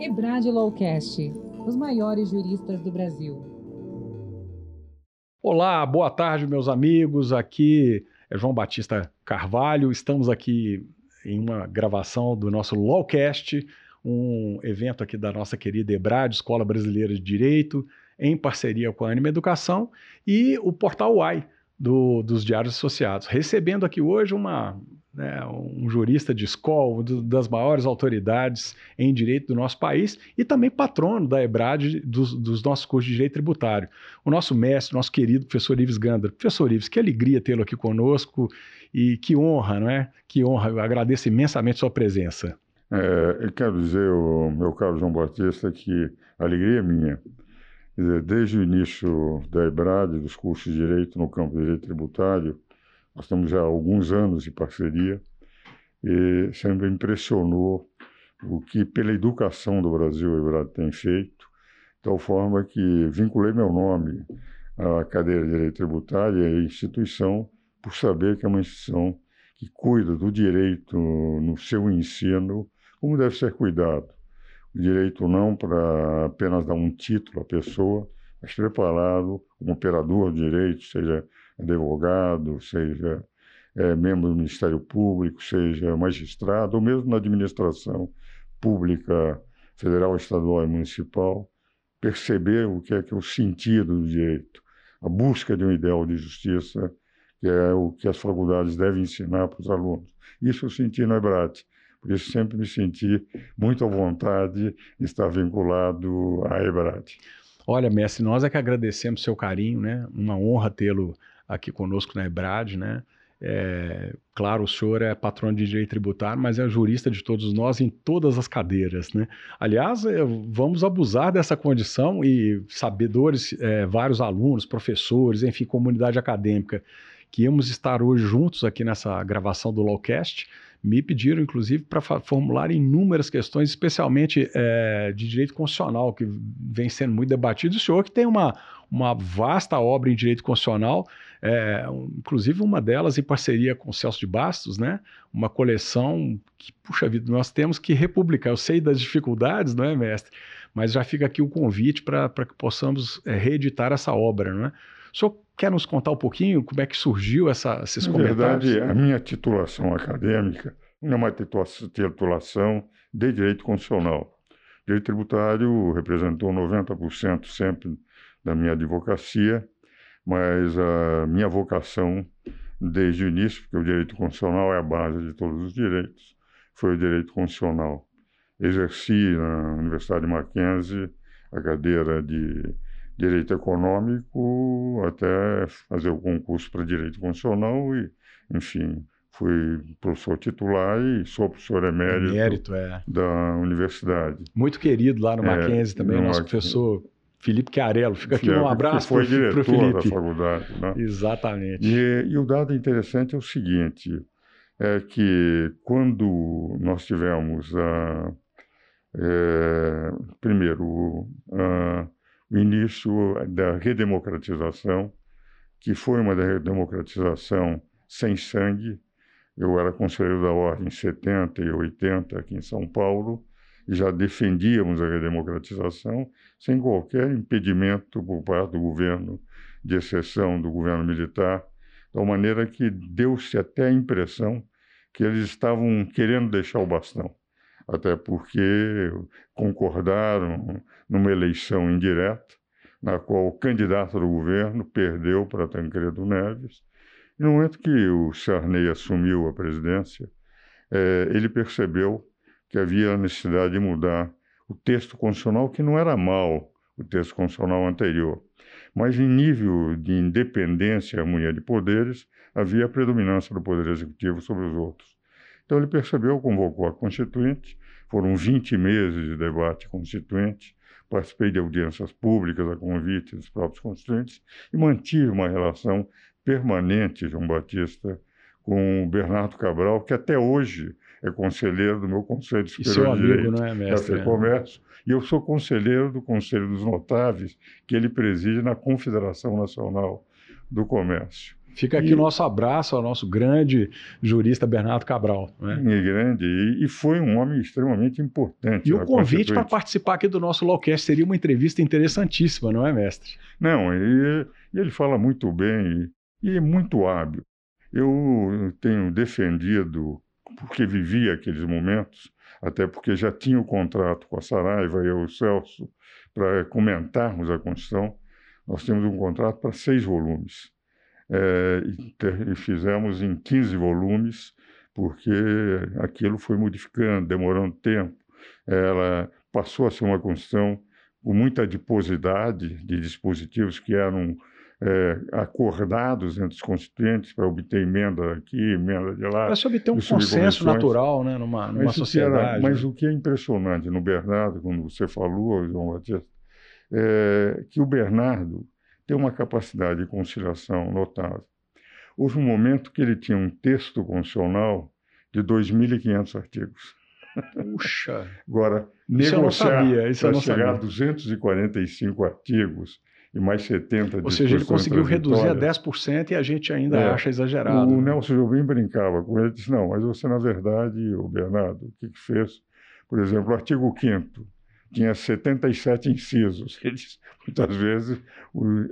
Ebrad Lowcast, os maiores juristas do Brasil. Olá, boa tarde, meus amigos. Aqui é João Batista Carvalho. Estamos aqui em uma gravação do nosso Lawcast, um evento aqui da nossa querida EBRAD, Escola Brasileira de Direito, em parceria com a Anima Educação e o Portal UAI, do, dos Diários Associados. Recebendo aqui hoje uma, né, um jurista de escola, das maiores autoridades em direito do nosso país e também patrono da EBRAD dos, dos, nossos cursos de direito tributário. O nosso mestre, nosso querido professor Ives Gander. Professor Ives, que alegria tê-lo aqui conosco e que honra, não é? Que honra. Eu agradeço imensamente sua presença. É, eu quero dizer, o meu caro João Batista, que a alegria é minha. Desde o início da EBRAD, dos cursos de Direito no campo de Direito Tributário, nós temos já alguns anos de parceria e sempre impressionou o que, pela educação do Brasil, a EBRAD tem feito, de tal forma que vinculei meu nome à cadeira de Direito Tributário e à instituição por saber que é uma instituição que cuida do direito no seu ensino como deve ser cuidado. O direito não para apenas dar um título à pessoa, mas preparado como operador de direito, seja advogado, seja é, membro do Ministério Público, seja magistrado, ou mesmo na administração pública federal, estadual e municipal, perceber o que é que é o sentido do direito, a busca de um ideal de justiça, que é o que as faculdades devem ensinar para os alunos. Isso eu senti no EBRAT. Por isso sempre me senti muito à vontade de estar vinculado à EBRAD. Olha, mestre, nós é que agradecemos seu carinho, né? Uma honra tê-lo aqui conosco na EBRAD, né? É, claro, o senhor é patrão de direito tributário, mas é jurista de todos nós em todas as cadeiras, né? Aliás, é, vamos abusar dessa condição e sabedores, é, vários alunos, professores, enfim, comunidade acadêmica, que íamos estar hoje juntos aqui nessa gravação do Lawcast, me pediram, inclusive, para formular inúmeras questões, especialmente é, de direito constitucional, que vem sendo muito debatido. O senhor que tem uma, uma vasta obra em direito constitucional, é, inclusive uma delas em parceria com o Celso de Bastos, né? uma coleção que, puxa vida, nós temos que republicar. Eu sei das dificuldades, não é, mestre? Mas já fica aqui o convite para que possamos é, reeditar essa obra, não é? O senhor quer nos contar um pouquinho como é que surgiu essa, esses Na comentários? Na verdade, a minha titulação acadêmica é uma titulação de direito constitucional. Direito tributário representou 90% sempre da minha advocacia, mas a minha vocação desde o início, porque o direito constitucional é a base de todos os direitos, foi o direito constitucional. Exerci na Universidade de Mackenzie a cadeira de direito econômico até fazer o concurso para direito constitucional e, enfim, fui professor titular e sou professor emérito, emérito é. da universidade. Muito querido lá no é, Mackenzie também, no nosso professor Felipe Chiarello. Fica aqui um abraço para o Felipe. Foi diretor da faculdade. Né? Exatamente. E, e, o dado interessante é o seguinte, é que quando nós tivemos, a, é, primeiro, a, o início da redemocratização, que foi uma redemocratização sem sangue. Eu era conselheiro da Ordem em 70 e 80 aqui em São Paulo já defendíamos a redemocratização sem qualquer impedimento por parte do governo, de exceção do governo militar, de maneira que deu-se até a impressão que eles estavam querendo deixar o bastão até porque concordaram numa eleição indireta, na qual o candidato do governo perdeu para Tancredo Neves. E no momento que o Sarney assumiu a presidência, é, ele percebeu que havia a necessidade de mudar o texto constitucional, que não era mal, o texto constitucional anterior, mas em nível de independência e harmonia de poderes, havia a predominância do poder executivo sobre os outros. Então ele percebeu, convocou a Constituinte, foram 20 meses de debate constituinte, participei de audiências públicas a convite dos próprios constituintes e mantive uma relação permanente, João Batista, com o Bernardo Cabral, que até hoje é conselheiro do meu Conselho Superior de Direito não é, mestre, da Comércio, e eu sou conselheiro do Conselho dos Notáveis, que ele preside na Confederação Nacional do Comércio. Fica aqui o nosso abraço ao nosso grande jurista Bernardo Cabral. Né? E grande, e, e foi um homem extremamente importante. E o convite para participar aqui do nosso Lawcast seria uma entrevista interessantíssima, não é, mestre? Não, e, e ele fala muito bem e, e é muito hábil. Eu tenho defendido, porque vivi aqueles momentos, até porque já tinha o contrato com a Saraiva e o Celso, para comentarmos a Constituição. Nós temos um contrato para seis volumes é, e, fizemos em 15 volumes, porque aquilo foi modificando, demorando tempo. Ela passou a ser uma Constituição com muita adiposidade de dispositivos que eram é, acordados entre os constituintes para obter emenda aqui, emenda de lá. Para se obter um consenso natural né, numa, numa mas sociedade. Era, mas né? o que é impressionante no Bernardo, quando você falou, João Batista, é que o Bernardo tem uma capacidade de conciliação notável. Houve um momento que ele tinha um texto constitucional de 2.500 artigos. Puxa! Agora, isso negociar para chegar a 245 artigos e mais 70 Ou seja, ele conseguiu reduzir a 10% e a gente ainda é, acha exagerado. O né? Nelson Jobim brincava com ele, disse, não, mas você, na verdade, o Bernardo, o que, que fez? Por exemplo, o artigo 5 tinha 77 incisos. Eles, muitas vezes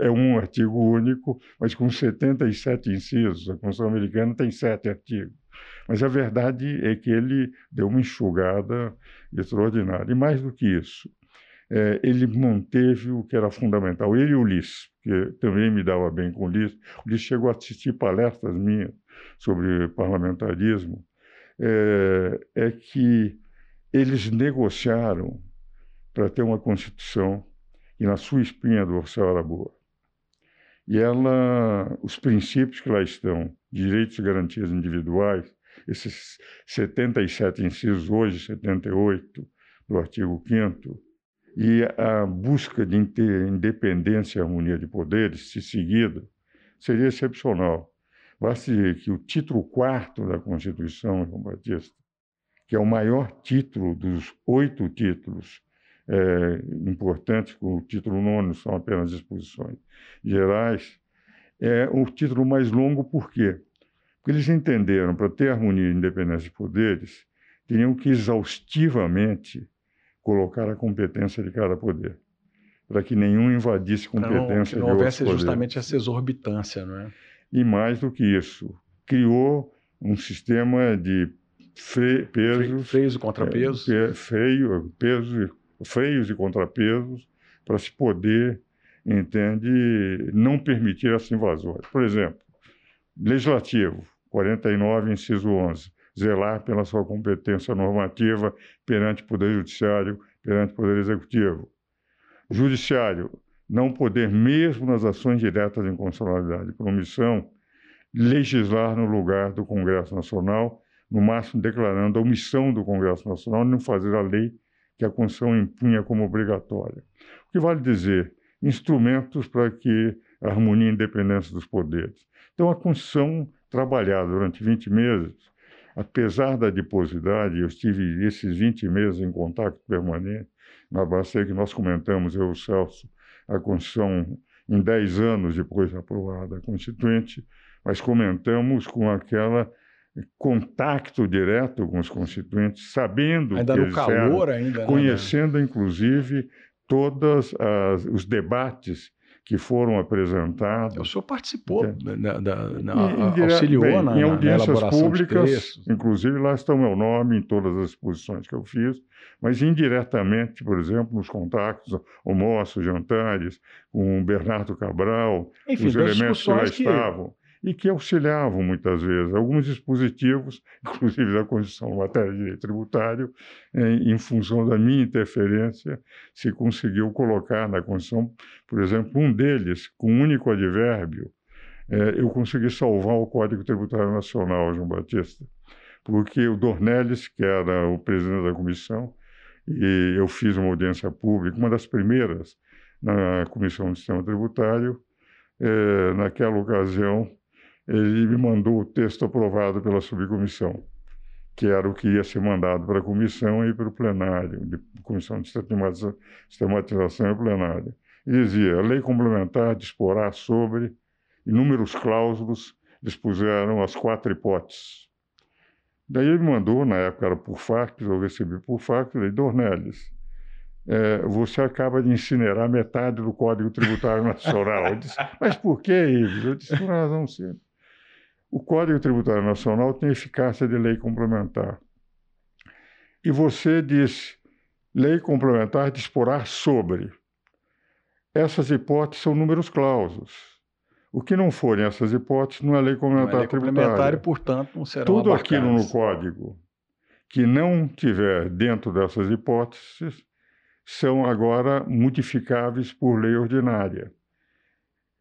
é um artigo único, mas com 77 incisos. A Constituição Americana tem sete artigos. Mas a verdade é que ele deu uma enxugada extraordinária. E mais do que isso, é, ele manteve o que era fundamental. Ele e o Ulisses, que também me dava bem com o Ulisses. O Ulisses chegou a assistir palestras minhas sobre parlamentarismo. É, é que eles negociaram para ter uma Constituição e na sua espinha dorsal era boa. E ela, os princípios que lá estão, direitos e garantias individuais, esses 77 incisos, hoje 78, do artigo 5 e a busca de independência e harmonia de poderes, se seguida, seria excepcional. Basta dizer que o título 4 da Constituição, João Batista, que é o maior título dos oito títulos é, importantes, o título nono são apenas disposições gerais, é o título mais longo por quê? Porque eles entenderam, para ter harmonia e independência de poderes, teriam que exaustivamente colocar a competência de cada poder, para que nenhum invadisse competência não, não de houvesse poderes. justamente essa exorbitância, não é? E mais do que isso, criou um sistema de fre pesos, freios e contrapesos, é, freio, pesos freios e contrapesos para se poder, entende, não permitir essa invasões. Por exemplo, legislativo, 49, inciso 11, zelar pela sua competência normativa perante o Poder Judiciário, perante o Poder Executivo. Judiciário, não poder, mesmo nas ações diretas de inconstitucionalidade por omissão, legislar no lugar do Congresso Nacional, no máximo declarando a omissão do Congresso Nacional não fazer a lei que a Constituição impunha como obrigatória. O que vale dizer? Instrumentos para que a harmonia e independência dos poderes. Então, a Constituição, trabalhada durante 20 meses, apesar da adiposidade, eu estive esses 20 meses em contato permanente, na base que nós comentamos, eu e o Celso, a Constituição em 10 anos depois de aprovada a Constituinte, mas comentamos com aquela contato direto com os constituintes, sabendo ainda que no calor eram, ainda, né, conhecendo inclusive todos os debates que foram apresentados. O senhor participou, da, da, na, auxiliou bem, na, em audiências na públicas, inclusive lá está o meu nome em todas as exposições que eu fiz, mas indiretamente, por exemplo, nos contatos, almoços, jantares, com o Bernardo Cabral, Enfim, os elementos que lá estavam e que auxiliavam muitas vezes. Alguns dispositivos, inclusive da Constituição em matéria de direito tributário, em, em função da minha interferência, se conseguiu colocar na Constituição, por exemplo, um deles, com um único advérbio, é, eu consegui salvar o Código Tributário Nacional, João Batista, porque o Dornelles, que era o presidente da comissão, e eu fiz uma audiência pública, uma das primeiras na Comissão do Sistema Tributário, é, naquela ocasião, ele me mandou o texto aprovado pela subcomissão, que era o que ia ser mandado para a comissão e para o plenário, de comissão de sistematização e plenário. E dizia: a lei complementar disporá sobre, inúmeros clausos dispuseram as quatro hipóteses. Daí ele mandou, na época era por fax, eu recebi por fax, falei, Dornelles, é, você acaba de incinerar metade do Código Tributário Nacional. Disse, mas por que, Ives? Eu disse, por razão simples. O Código Tributário Nacional tem eficácia de lei complementar. E você diz, lei complementar disporá sobre. Essas hipóteses são números clausos. O que não forem essas hipóteses não é lei complementar não é lei tributária. Complementar e, portanto, não serão Tudo abarcadas. aquilo no código que não tiver dentro dessas hipóteses são agora modificáveis por lei ordinária.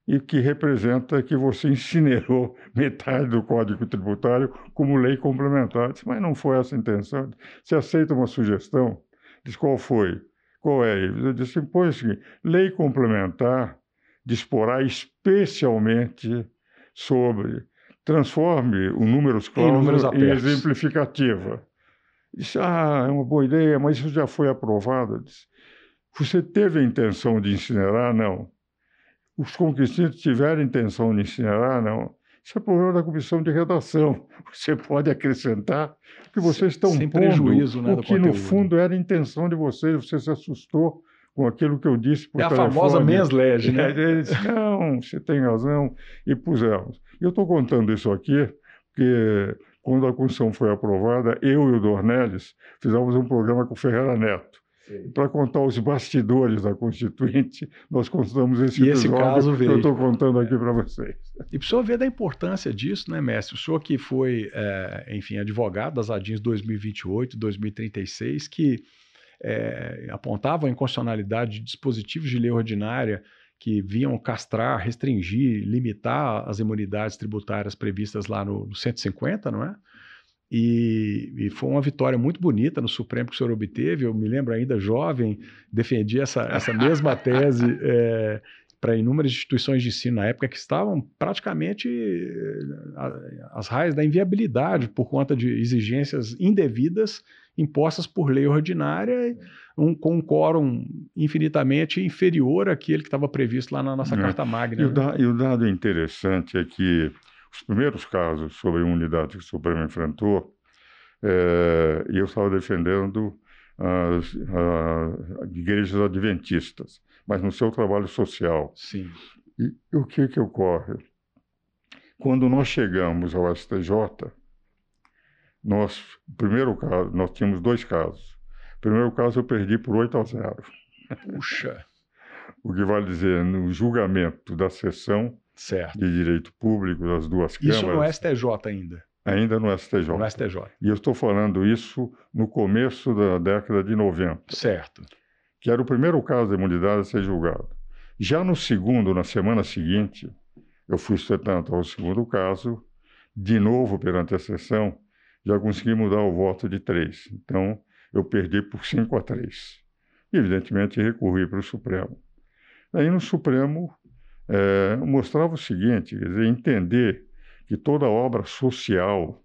E que representa que você incinerou metade do Código Tributário como lei complementar. Mas não foi essa a intenção. Você aceita uma sugestão? Diz qual foi? Qual é? Eu disse, pois é o seguinte, lei complementar disporá especialmente sobre transforme o números clausos em, em exemplificativa. Disse, ah, é uma boa ideia, mas isso já foi aprovado. Disse, você teve a intenção de incinerar? Não. Os conquististas tiveram a intenção de incinerar? Não. Isso é problema da comissão de redação. Você pode acrescentar que vocês estão Sem pondo prejuízo, né, o que, no fundo, era a intenção de vocês. Você se assustou com aquilo que eu disse por É a telefone. famosa mens-lege, né? Ele disse, não, você tem razão, e pusemos. Eu estou contando isso aqui porque quando a Constituição foi aprovada, eu e o Dornelles fizemos um programa com o Ferreira Neto. Para contar os bastidores da Constituinte, nós contamos esse e esse caso veio. que eu estou contando aqui para vocês. E para o senhor ver da importância disso, né, mestre? O senhor que foi, é, enfim, advogado das ADINs 2028, 2036, que é, apontavam a inconstitucionalidade de dispositivos de lei ordinária que vinham castrar, restringir, limitar as imunidades tributárias previstas lá no, no 150, não é? E, e, foi uma vitória muito bonita no Supremo que o senhor obteve. Eu me lembro ainda jovem, defendi essa, essa mesma tese é, para inúmeras instituições de ensino na época que estavam praticamente as raias da inviabilidade por conta de exigências indevidas impostas por lei ordinária, um, com um quórum infinitamente inferior àquele que estava previsto lá na nossa é. Carta Magna. E, né? o da, e o dado interessante é que os primeiros casos sobre imunidade que o Supremo enfrentou, é, eu estava defendendo as, as, igrejas adventistas, mas no seu trabalho social. Sim. E o que que ocorre? Quando nós chegamos ao STJ, nós, primeiro caso, nós tínhamos dois casos. Primeiro caso eu perdi por 8 a 0. Puxa. o que vale dizer, no julgamento da sessão certo. de direito público das duas câmaras. Isso no STJ ainda. Ainda no STJ. No STJ. E eu estou falando isso no começo da década de 90. Certo. Que era o primeiro caso de imunidade a ser julgado. Já no segundo, na semana seguinte, eu fui sustentando ao segundo caso, de novo perante a sessão, já consegui mudar o voto de três. Então, eu perdi por 5 a 3. E, evidentemente, recorri para o Supremo. Aí, no Supremo, é, mostrava o seguinte: quer dizer, entender que toda obra social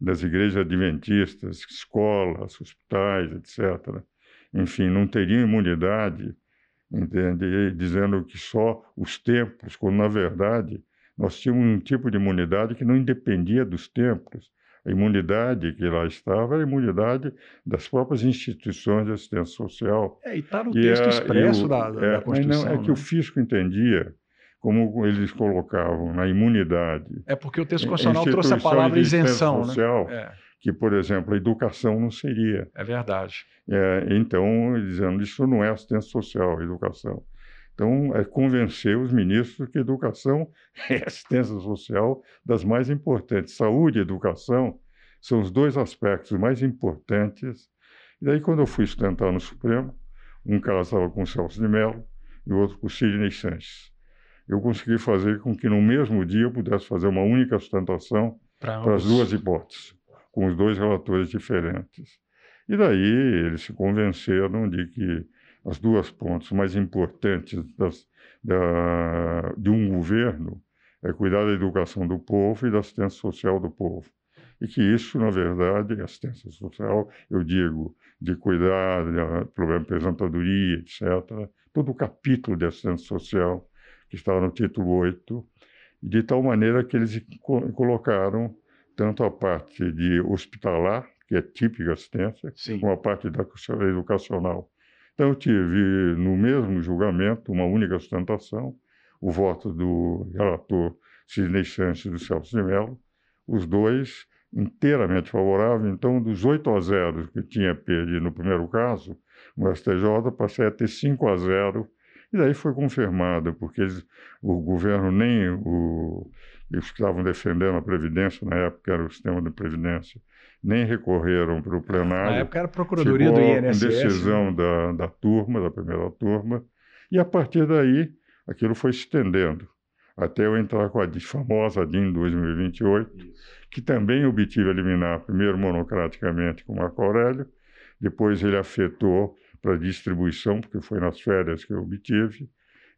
das igrejas adventistas, escolas, hospitais, etc., enfim, não teriam imunidade, entende? dizendo que só os templos, quando, na verdade, nós tínhamos um tipo de imunidade que não independia dos templos, a imunidade que lá estava era a imunidade das próprias instituições de assistência social. É, e está no texto expresso o, da, da, é, Constituição. Não, é né? que o fisco entendia, como eles colocavam, na imunidade. É porque o texto constitucional trouxe a palavra isenção. Né? Social, né? É. Que, por exemplo, a educação não seria. É verdade. É, então, dizendo isso não é assistência social, é educação. Então, é convencer os ministros que educação é assistência social das mais importantes. Saúde e educação são os dois aspectos mais importantes. E daí, quando eu fui sustentar no Supremo, um caso estava com o Celso de Mello e o outro com o Sidney Sanches. Eu consegui fazer com que no mesmo dia eu pudesse fazer uma única sustentação para as duas hipóteses, com os dois relatores diferentes. E daí eles se convenceram de que as duas pontos mais importantes das, da, de um governo é cuidar da educação do povo e da assistência social do povo. E que isso, na verdade, assistência social, eu digo, de cuidar do problema de aposentadoria, etc., todo o capítulo de assistência social, que está no título 8, de tal maneira que eles colocaram tanto a parte de hospitalar, que é típica assistência, Sim. como a parte da educacional. Então, eu tive no mesmo julgamento uma única sustentação, o voto do relator Sidney Sanches e do Celso de Mello, os dois inteiramente favoráveis. Então, dos 8 a 0 que tinha perdido no primeiro caso, no STJ, passei a ter 5 a 0 e daí foi confirmado, porque eles, o governo nem o, eles estavam defendendo a Previdência, na época era o sistema de Previdência, nem recorreram para o plenário. Na época era a Procuradoria do INSS. Em decisão né? da, da turma, da primeira turma, e a partir daí aquilo foi se estendendo até eu entrar com a famosa DIN 2028, Isso. que também obtive eliminar, primeiro monocraticamente com o Marco Aurélio, depois ele afetou para distribuição, porque foi nas férias que eu obtive,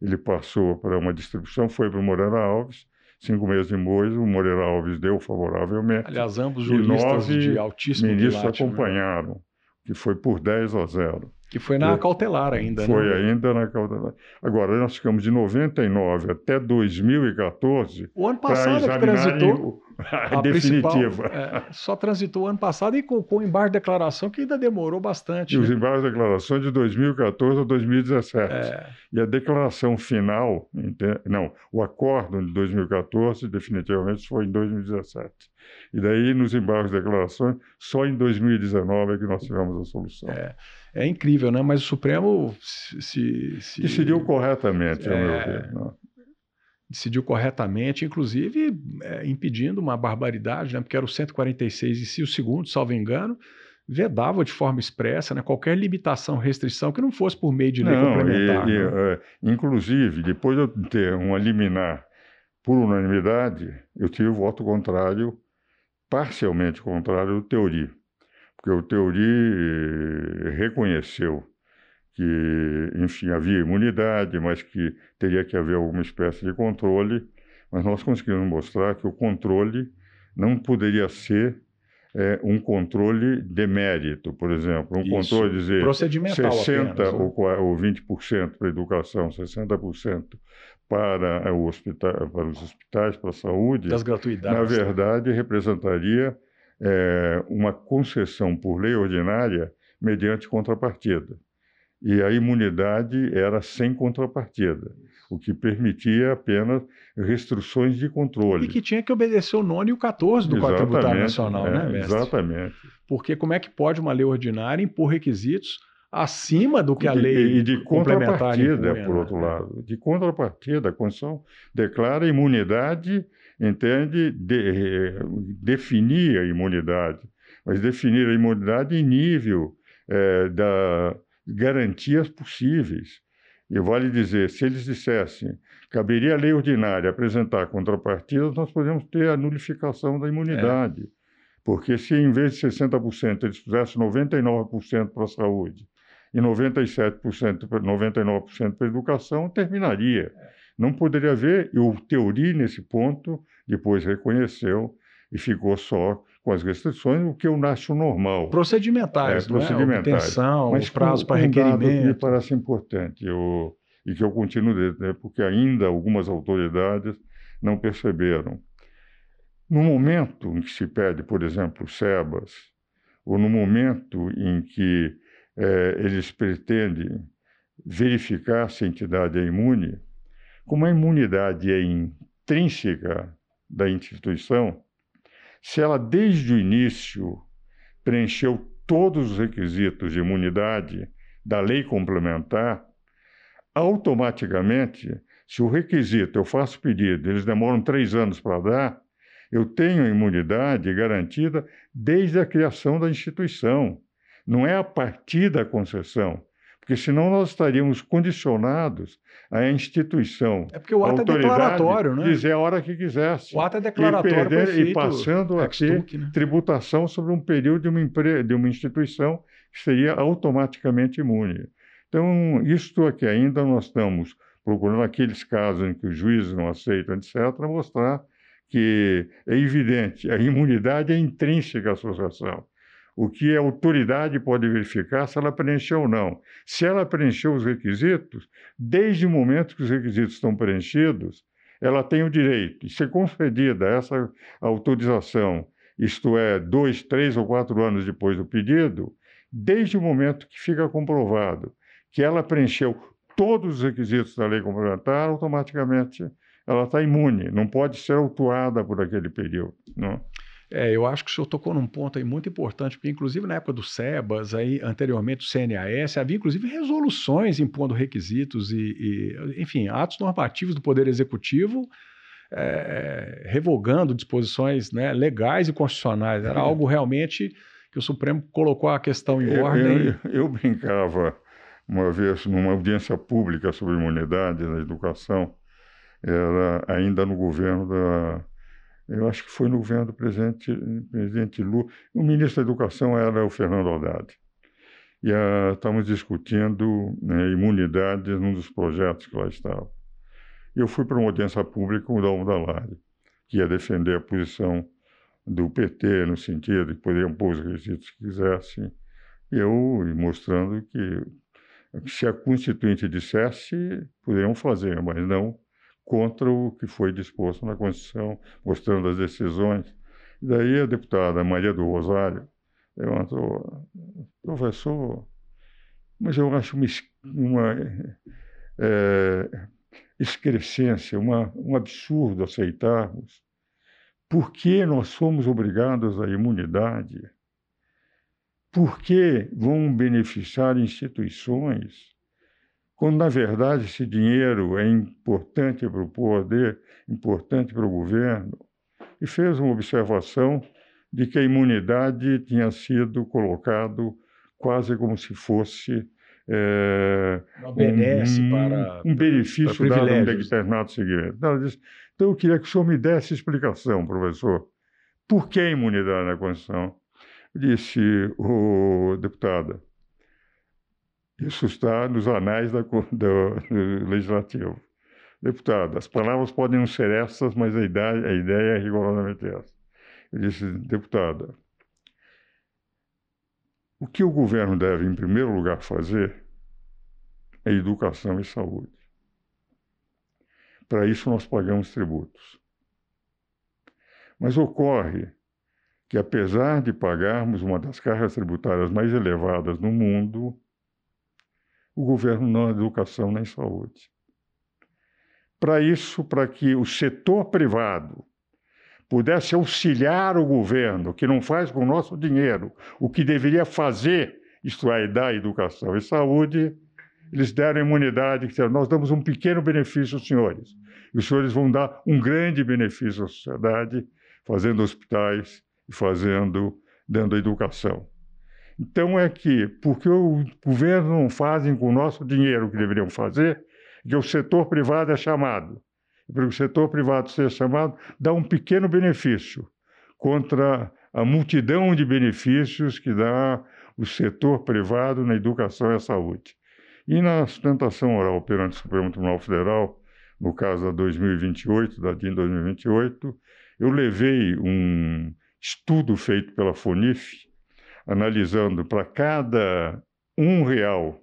ele passou para uma distribuição, foi para o Moreira Alves, cinco meses depois o Moreira Alves deu favoravelmente. Aliás, ambos juristas de altíssimo ministros quilate, né? acompanharam, né? que foi por 10 a 0. Que foi na cautelar ainda, foi né? Foi ainda na cautelar. Agora, nós ficamos de 99 até 2014 o ano passado para transitou a, definitiva. É, só transitou o ano passado e o embargo de declaração que ainda demorou bastante. E né? os embargos de declaração de 2014 a 2017. É. E a declaração final, não, o acordo de 2014 definitivamente foi em 2017. E daí, nos embargos de declarações, só em 2019 é que nós tivemos a solução. É é incrível, né? Mas o Supremo se, se decidiu corretamente, é, ao meu é, ver. Não. Decidiu corretamente, inclusive é, impedindo uma barbaridade, né? Porque era o 146 e se o segundo, salvo engano, vedava de forma expressa né, qualquer limitação, restrição que não fosse por meio de lei não, complementar. E, e, né? é, inclusive, depois de eu ter um liminar por unanimidade, eu tive o voto contrário, parcialmente contrário do Teori porque o Teori reconheceu que, enfim, havia imunidade, mas que teria que haver alguma espécie de controle, mas nós conseguimos mostrar que o controle não poderia ser é, um controle de mérito, por exemplo, um Isso. controle dizer 60% apenas, né? ou, 20% para a educação, 60% para, o hospital, para os hospitais, para a saúde, das gratuidades. Na verdade, representaria é, uma concessão por lei ordinária mediante contrapartida. E a imunidade era sem contrapartida, o que permitia apenas restrições de controle. E que tinha que obedecer o nono e o 14 do Código Tributário Nacional, é, né, mestre? Exatamente. Porque como é que pode uma lei ordinária impor requisitos acima do que a lei e de contrapartida, por né? outro lado, de contrapartida, a Constituição declara imunidade entende de, definir a imunidade, mas definir a imunidade em nível é, da garantias possíveis. E vale dizer, se eles dissessem caberia a lei ordinária apresentar contrapartidas, nós podemos ter a nulificação da imunidade. É. Porque se em vez de 60% eles fizessem 99% para a saúde e 97%, 99% para a educação, terminaria. É. Não poderia haver, e o Teori, nesse ponto, depois reconheceu e ficou só com as restrições, o que eu acho normal. Procedimentais, é, procedimentais. Né? Obtenção, Mas prazo para requerimento. Um que me parece importante eu, e que eu continuo, né, porque ainda algumas autoridades não perceberam. No momento em que se pede, por exemplo, SEBAS, ou no momento em que é, eles pretendem verificar se a entidade é imune, como a imunidade é intrínseca da instituição, se ela desde o início preencheu todos os requisitos de imunidade da lei complementar, automaticamente, se o requisito eu faço pedido, eles demoram três anos para dar, eu tenho a imunidade garantida desde a criação da instituição. Não é a partir da concessão porque senão nós estaríamos condicionados à instituição. É porque o ato é declaratório, né? Dizer a hora que quisesse. O ato é declaratório. E, perder, e passando a ter né? tributação sobre um período de uma, empre... de uma instituição que seria automaticamente imune. Então, isto aqui ainda nós estamos procurando aqueles casos em que os juízes não aceitam, etc., mostrar que é evidente, a imunidade é intrínseca à associação. O que a autoridade pode verificar se ela preencheu ou não. Se ela preencheu os requisitos, desde o momento que os requisitos estão preenchidos, ela tem o direito de ser concedida essa autorização, isto é, dois, três ou quatro anos depois do pedido, desde o momento que fica comprovado que ela preencheu todos os requisitos da lei complementar, automaticamente ela está imune, não pode ser autuada por aquele período. Não? É, eu acho que o senhor tocou num ponto aí muito importante, porque inclusive na época do SEBAS, aí, anteriormente o CNAS, havia inclusive resoluções impondo requisitos e, e enfim, atos normativos do Poder Executivo é, revogando disposições né, legais e constitucionais. Era algo realmente que o Supremo colocou a questão em ordem. Eu, eu, eu brincava uma vez numa audiência pública sobre imunidade na educação, era ainda no governo da eu acho que foi no governo do presidente, presidente Lula. O ministro da Educação era o Fernando Haddad. E uh, estávamos discutindo né, imunidade num dos projetos que lá estava. Eu fui para uma audiência pública com o Dalmo Dallari, que ia defender a posição do PT no sentido de que poderiam pôr os requisitos que quisessem. Eu mostrando que se a Constituinte dissesse, poderiam fazer, mas não contra o que foi disposto na Constituição, mostrando as decisões. E daí a deputada Maria do Rosário levantou, professor, mas eu acho uma, uma é, excrescência, uma, um absurdo aceitarmos. Por que nós somos obrigados à imunidade? Por que vão beneficiar instituições quando na verdade esse dinheiro é importante para o poder, importante para o governo, e fez uma observação de que a imunidade tinha sido colocado quase como se fosse é, um, para, um benefício para dado a um determinado segmento. Ela disse, então eu queria que o senhor me desse explicação, professor. Por que a imunidade na Constituição? Disse o deputada, isso está nos anais da, do, do Legislativo. Deputado, as palavras podem não ser essas, mas a ideia, a ideia é rigorosamente essa. Eu disse, deputada, o que o governo deve, em primeiro lugar, fazer é educação e saúde. Para isso, nós pagamos tributos. Mas ocorre que, apesar de pagarmos uma das cargas tributárias mais elevadas no mundo, o governo não educação nem saúde. Para isso, para que o setor privado pudesse auxiliar o governo, que não faz com o nosso dinheiro o que deveria fazer, isto é, dar educação e saúde, eles deram imunidade, que nós damos um pequeno benefício aos senhores. E os senhores vão dar um grande benefício à sociedade, fazendo hospitais e fazendo, dando educação. Então é que, porque o governo não fazem com o nosso dinheiro o que deveriam fazer, que o setor privado é chamado. Para o setor privado ser chamado, dá um pequeno benefício contra a multidão de benefícios que dá o setor privado na educação e saúde. E na sustentação oral perante o Supremo Tribunal Federal, no caso da 2028, da DIN 2028, eu levei um estudo feito pela FONIF, analisando para cada um real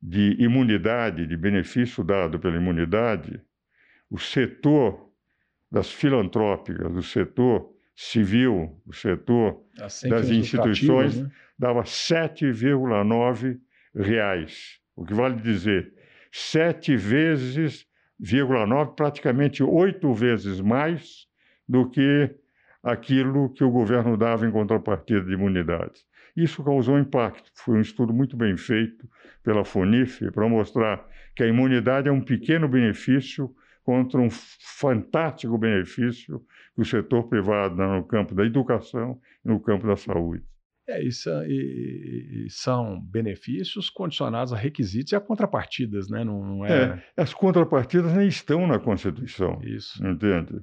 de imunidade, de benefício dado pela imunidade, o setor das filantrópicas, o setor civil, o setor das instituições, né? dava 7,9 reais. O que vale dizer, sete vezes, 9, praticamente oito vezes mais do que aquilo que o governo dava em contrapartida de imunidade. Isso causou impacto. Foi um estudo muito bem feito pela FONIF para mostrar que a imunidade é um pequeno benefício contra um fantástico benefício que o setor privado dá no campo da educação e no campo da saúde. É, isso, e, e são benefícios condicionados a requisitos e a contrapartidas, né? Não, não é... é... As contrapartidas nem estão na Constituição. Isso. Entende?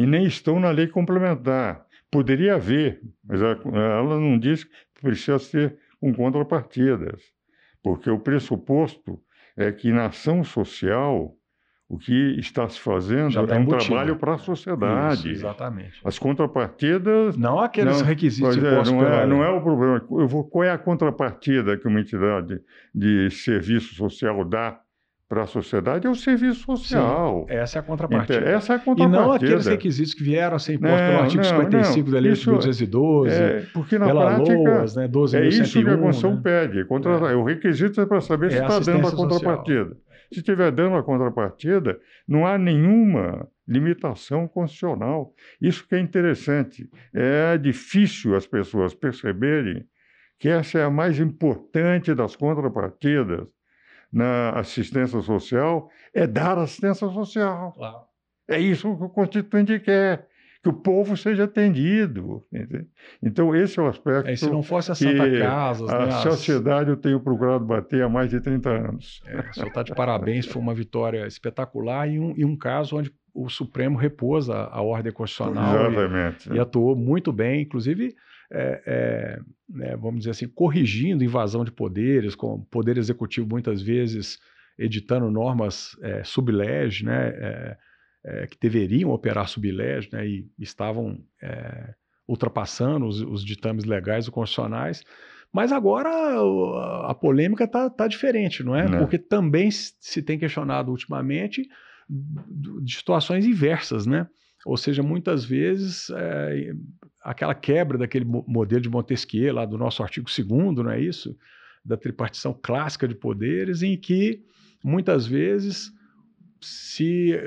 E nem estão na lei complementar. Poderia haver, mas ela não diz que precisa ser com contrapartidas, porque o pressuposto é que na ação social o que está se fazendo tá é um trabalho para a sociedade. Isso, exatamente. As contrapartidas. Não aqueles não, requisitos é, não, é, não é o problema. Eu vou, qual é a contrapartida que uma entidade de serviço social dá para a sociedade é o serviço social. Sim, essa é a contrapartida. Essa é a contrapartida. E não aqueles requisitos que vieram a ser impostos pelo artigo não, 55 não, da Lei de 1212, é, porque na pela prática, LOAS, né, 12 é isso que a Constituição né? pede. Contra, é. O requisito é para saber se está é dando a contrapartida. Social. Se estiver dando a contrapartida, não há nenhuma limitação constitucional. Isso que é interessante. É difícil as pessoas perceberem que essa é a mais importante das contrapartidas na assistência social, é dar assistência social. Claro. É isso que o Constituinte quer que o povo seja atendido. Entende? Então, esse é o aspecto. É, se não fosse a Santa Casa. A né, sociedade eu tenho procurado bater há mais de 30 anos. É, o senhor está de parabéns, foi uma vitória espetacular e um, e um caso onde o Supremo repôs a, a ordem constitucional e, e, atuou muito bem, inclusive. É, é, né, vamos dizer assim, corrigindo invasão de poderes, com o poder executivo muitas vezes editando normas é, sublege, né, é, é, que deveriam operar subilégio né, e estavam é, ultrapassando os, os, ditames legais e constitucionais. Mas agora a, a polêmica está tá diferente, não é? Não. Porque também se tem questionado ultimamente de situações inversas, né? Ou seja, muitas vezes é, aquela quebra daquele modelo de Montesquieu, lá do nosso artigo 2 não é isso? Da tripartição clássica de poderes, em que muitas vezes se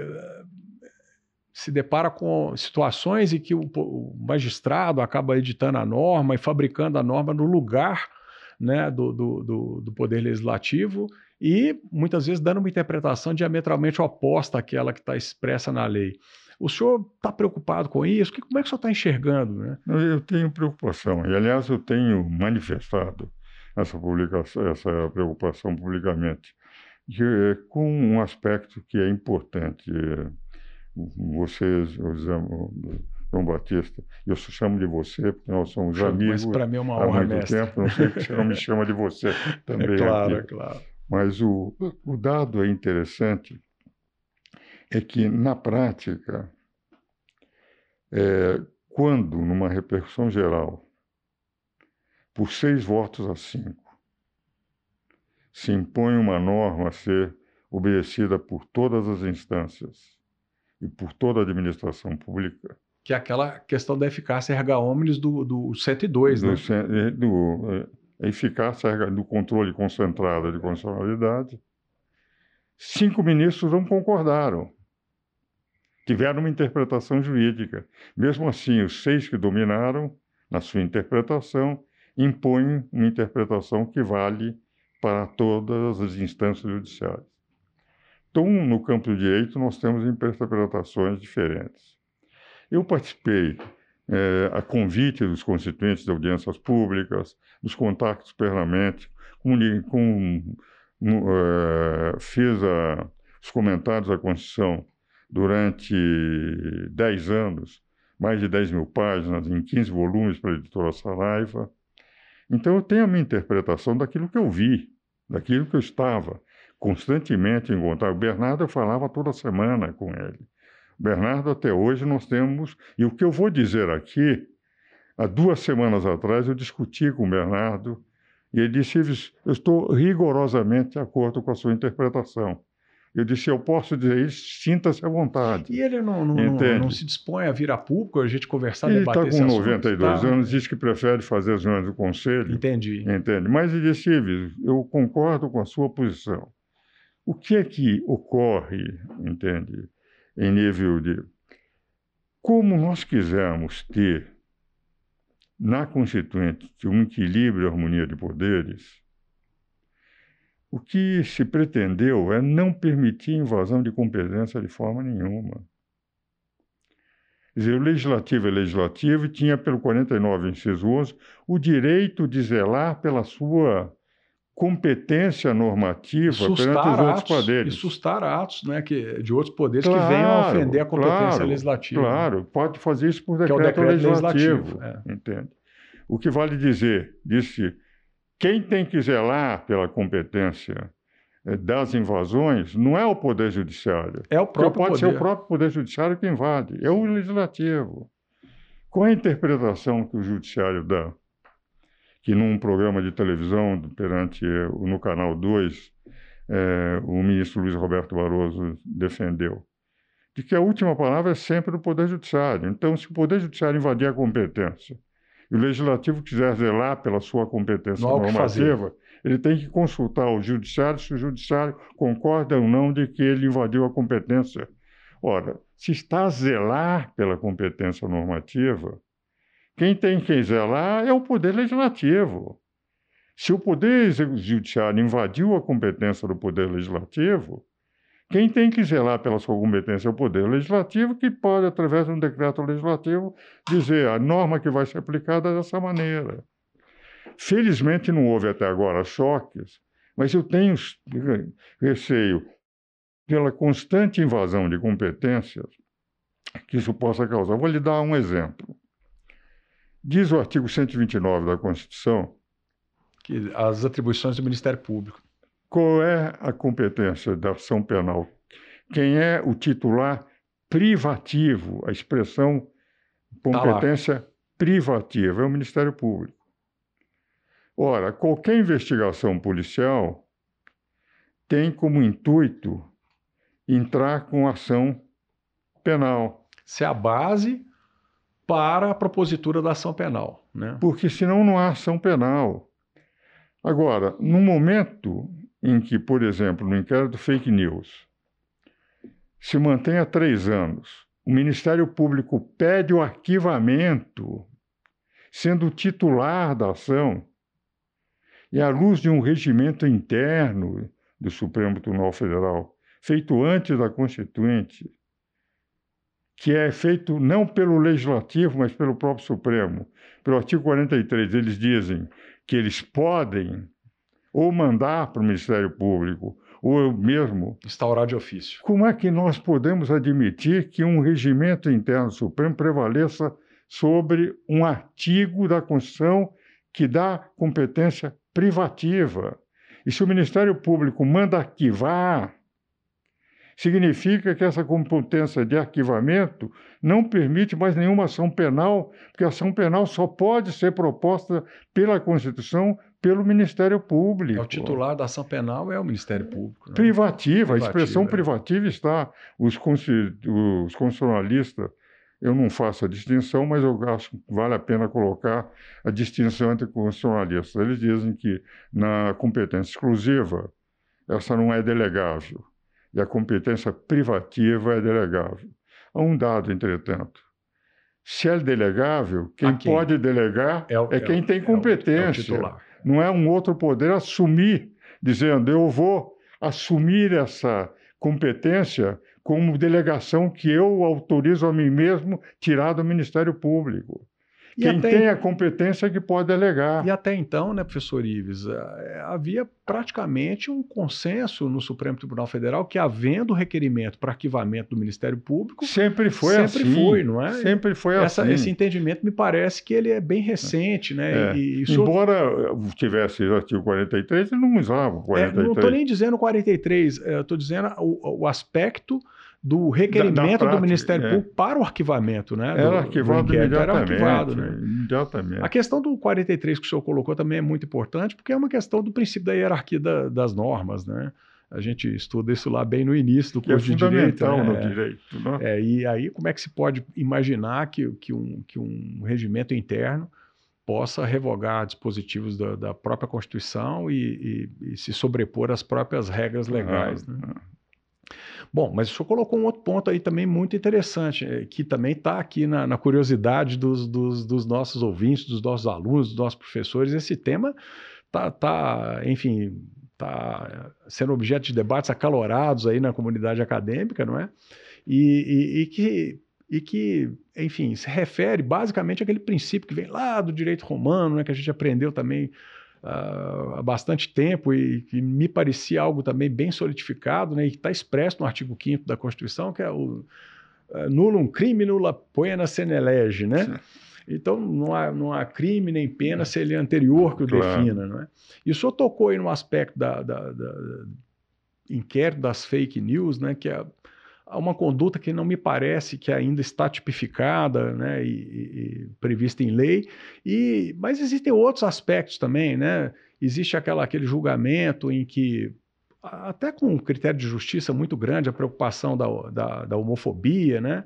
se depara com situações em que o, magistrado acaba editando a norma e fabricando a norma no lugar né, do, do, do, do Poder Legislativo e muitas vezes dando uma interpretação diametralmente oposta àquela que está expressa na lei. O senhor está preocupado com isso? Como é que o senhor está enxergando? Né? Eu tenho preocupação, e aliás eu tenho manifestado essa, publicação, essa preocupação publicamente, que, é com um aspecto que é importante vocês, João Batista, eu chamo de você, porque nós somos amigos para mim é uma honra, há muito mestre. tempo, não sei que você não me chama de você também. É claro, aqui. é claro. Mas o, o dado é interessante, é que na prática, é, quando numa repercussão geral, por seis votos a cinco, se impõe uma norma a ser obedecida por todas as instâncias, e por toda a administração pública. Que é aquela questão da eficácia erga omnes do, do 102, do, né? Do, a é, eficácia do controle concentrado de constitucionalidade. Cinco ministros não concordaram. Tiveram uma interpretação jurídica. Mesmo assim, os seis que dominaram, na sua interpretação, impõem uma interpretação que vale para todas as instâncias judiciais. Então, no campo do direito, nós temos interpretações diferentes. Eu participei, é, a convite dos constituintes de audiências públicas, dos contatos permanentes, com, com, é, fiz a, os comentários da Constituição durante 10 anos, mais de 10 mil páginas, em 15 volumes para a editora Saraiva. Então, eu tenho a minha interpretação daquilo que eu vi, daquilo que eu estava constantemente em contato. O Bernardo eu falava toda semana com ele. Bernardo, até hoje, nós temos. E o que eu vou dizer aqui, há duas semanas atrás, eu discuti com o Bernardo e ele disse: Eu estou rigorosamente de acordo com a sua interpretação. Eu disse, eu posso dizer isso, sinta-se à vontade. E ele não, não, não, não, se dispõe a vir a público, a gente conversar, ele debater Ele está com 92 assunto, tá? anos, diz que prefere fazer as reuniões do conselho. Entendi. Entende? Mas ele disse, eu concordo com a sua posição. O que é que ocorre, entende, em nível de. Como nós quisermos ter na Constituinte um equilíbrio e harmonia de poderes, o que se pretendeu é não permitir invasão de competência de forma nenhuma. Quer dizer, o legislativo é legislativo e tinha, pelo 49, inciso 11, o direito de zelar pela sua competência normativa perante os atos, outros poderes. E sustar atos né, que, de outros poderes claro, que venham a ofender a competência claro, legislativa. Claro, pode fazer isso por decreto, é decreto legislativo. legislativo é. Entende? O que vale dizer, disse, quem tem que zelar pela competência eh, das invasões não é o Poder Judiciário. É o próprio pode poder. ser o próprio Poder Judiciário que invade, é o Legislativo. Qual a interpretação que o Judiciário dá? que num programa de televisão perante no canal 2 é, o ministro Luiz Roberto Barroso defendeu, de que a última palavra é sempre do Poder Judiciário. Então, se o Poder Judiciário invadir a competência o Legislativo quiser zelar pela sua competência normativa, ele tem que consultar o Judiciário se o Judiciário concorda ou não de que ele invadiu a competência. Ora, se está a zelar pela competência normativa, quem tem que zelar é o Poder Legislativo. Se o Poder Judiciário invadiu a competência do Poder Legislativo, quem tem que zelar pela sua competência é o Poder Legislativo, que pode, através de um decreto legislativo, dizer a norma que vai ser aplicada dessa maneira. Felizmente não houve até agora choques, mas eu tenho receio pela constante invasão de competências que isso possa causar. Vou lhe dar um exemplo. Diz o artigo 129 da Constituição que as atribuições do Ministério Público. Qual é a competência da ação penal? Quem é o titular privativo? A expressão competência tá privativa é o Ministério Público. Ora, qualquer investigação policial tem como intuito entrar com ação penal. Se é a base para a propositura da ação penal. Né? Porque senão não há ação penal. Agora, no momento em que, por exemplo, no inquérito fake news, se mantém há três anos, o Ministério Público pede o arquivamento, sendo titular da ação, e à luz de um regimento interno do Supremo Tribunal Federal, feito antes da Constituinte, que é feito não pelo Legislativo, mas pelo próprio Supremo. Pelo artigo 43, eles dizem que eles podem ou mandar para o Ministério Público, ou eu mesmo. Instaurar de ofício. Como é que nós podemos admitir que um regimento interno Supremo prevaleça sobre um artigo da Constituição que dá competência privativa? E se o Ministério Público manda arquivar significa que essa competência de arquivamento não permite mais nenhuma ação penal, porque a ação penal só pode ser proposta pela Constituição pelo Ministério Público. É o titular da ação penal é o Ministério Público. Né? Privativa, a expressão é. privativa está. Os, os constitucionalistas, eu não faço a distinção, mas eu acho que vale a pena colocar a distinção entre constitucionalistas. Eles dizem que na competência exclusiva, essa não é delegável e a competência privativa é delegável. Há um dado, entretanto. Se é delegável, quem, quem? pode delegar é, o, é quem é, tem competência. É não é um outro poder assumir, dizendo eu vou assumir essa competência como delegação que eu autorizo a mim mesmo tirar do Ministério Público. Quem até... tem a competência é que pode delegar. E até então, né, professor Ives, eh, havia praticamente um consenso no Supremo Tribunal Federal que, havendo requerimento para arquivamento do Ministério Público. Sempre foi sempre assim. Sempre foi, não é? Sempre foi Essa, assim. Esse entendimento me parece que ele é bem recente, né? É. E, e Embora tivesse o artigo 43, ele não usava o 43. É, não estou nem dizendo 43, estou dizendo o, o aspecto do requerimento da, da prática, do Ministério é. Público para o arquivamento, né? Era do, arquivado do. Era arquivado, né? Imediatamente. A questão do 43 que o senhor colocou também é muito importante, porque é uma questão do princípio da hierarquia da, das normas, né? A gente estuda isso lá bem no início do é curso é de direito. Né? no direito, né? É, e aí, como é que se pode imaginar que, que, um, que um regimento interno possa revogar dispositivos da, da própria Constituição e, e, e, se sobrepor às próprias regras legais? Ah, né? ah. Bom, mas o senhor colocou um outro ponto aí também muito interessante, eh, que também está aqui na, na curiosidade dos, dos, dos, nossos ouvintes, dos nossos alunos, dos nossos professores. Esse tema está, tá, enfim, está sendo objeto de debates acalorados aí na comunidade acadêmica, não é? E, e, e que e que, enfim, se refere basicamente àquele princípio que vem lá do direito romano, né, que a gente aprendeu também uh, há bastante tempo e que me parecia algo também bem solidificado, né, e que está expresso no artigo 5 da Constituição, que é o uh, nullum crime nulla pena sine lege, né? Sim. Então, não há, não há crime nem pena se ele é anterior que o claro. defina, não é? E o senhor tocou aí no aspecto da, da, da inquérito das fake news, né, que é uma conduta que não me parece que ainda está tipificada né, e, e, prevista em lei. E, mas existem outros aspectos também. Né? Existe aquela, aquele julgamento em que até com um critério de justiça muito grande, a preocupação da, da, da homofobia, né?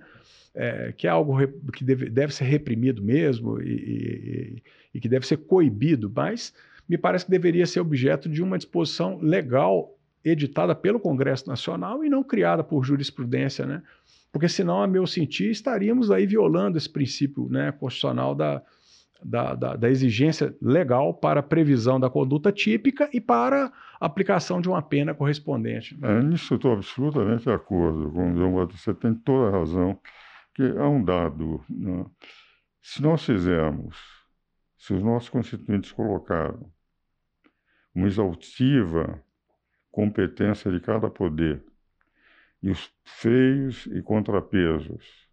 É, que é algo que deve, deve, ser reprimido mesmo e, e, e, que deve ser coibido, mas me parece que deveria ser objeto de uma disposição legal editada pelo Congresso Nacional e não criada por jurisprudência, né? Porque senão, a meu sentir, estaríamos aí violando esse princípio né, constitucional da, da, da, da, exigência legal para previsão da conduta típica e para aplicação de uma pena correspondente. É, nisso estou absolutamente de acordo com o João Você tem toda a razão, que há um dado. Né? Se nós fizermos, se os nossos constituintes colocaram uma exaustiva competência de cada poder e os freios e contrapesos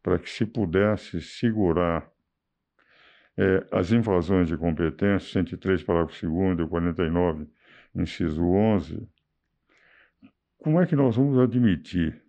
para que se pudesse segurar é, as invasões de competência, 103, parágrafo 2 e 49, inciso 11, como é que nós vamos admitir,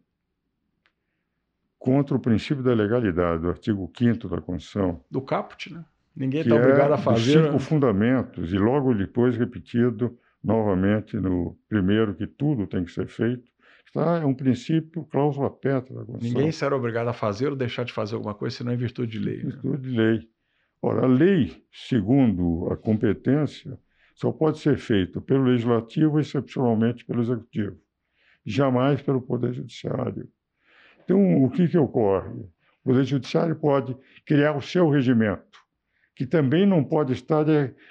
contra o princípio da legalidade, do artigo 5 da Constituição... Do caput, né? Ninguém está obrigado é a fazer... cinco fundamentos, e logo depois repetido novamente no primeiro, que tudo tem que ser feito, está, é um princípio, cláusula pétrea Constituição. Ninguém será obrigado a fazer ou deixar de fazer alguma coisa, senão em virtude de lei. Em né? virtude de lei. Ora, a lei, segundo a competência, só pode ser feita pelo Legislativo, excepcionalmente pelo Executivo, jamais pelo Poder Judiciário. Então, o que, que ocorre? O Poder Judiciário pode criar o seu regimento, que também não pode estar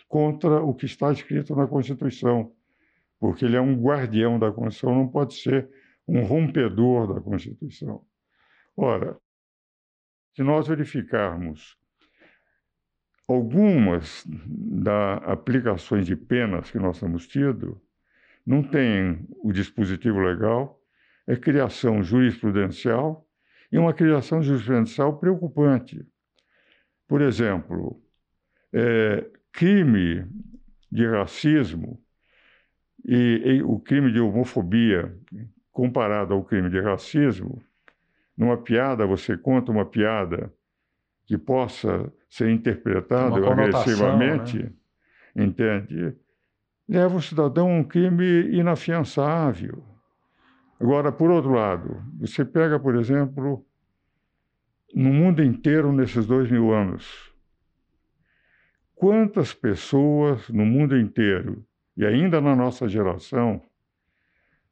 contra o que está escrito na Constituição, porque ele é um guardião da Constituição, não pode ser um rompedor da Constituição. Ora, se nós verificarmos algumas das aplicações de penas que nós temos tido não têm o dispositivo legal, é criação jurisprudencial e uma criação jurisprudencial preocupante. Por exemplo, é, crime de racismo e, e o crime de homofobia comparado ao crime de racismo, numa piada, você conta uma piada que possa ser interpretado agressivamente, né? entende? Leva o cidadão a um crime inafiançável. Agora, por outro lado, você pega, por exemplo, no mundo inteiro nesses dois mil anos, quantas pessoas no mundo inteiro, e ainda na nossa geração,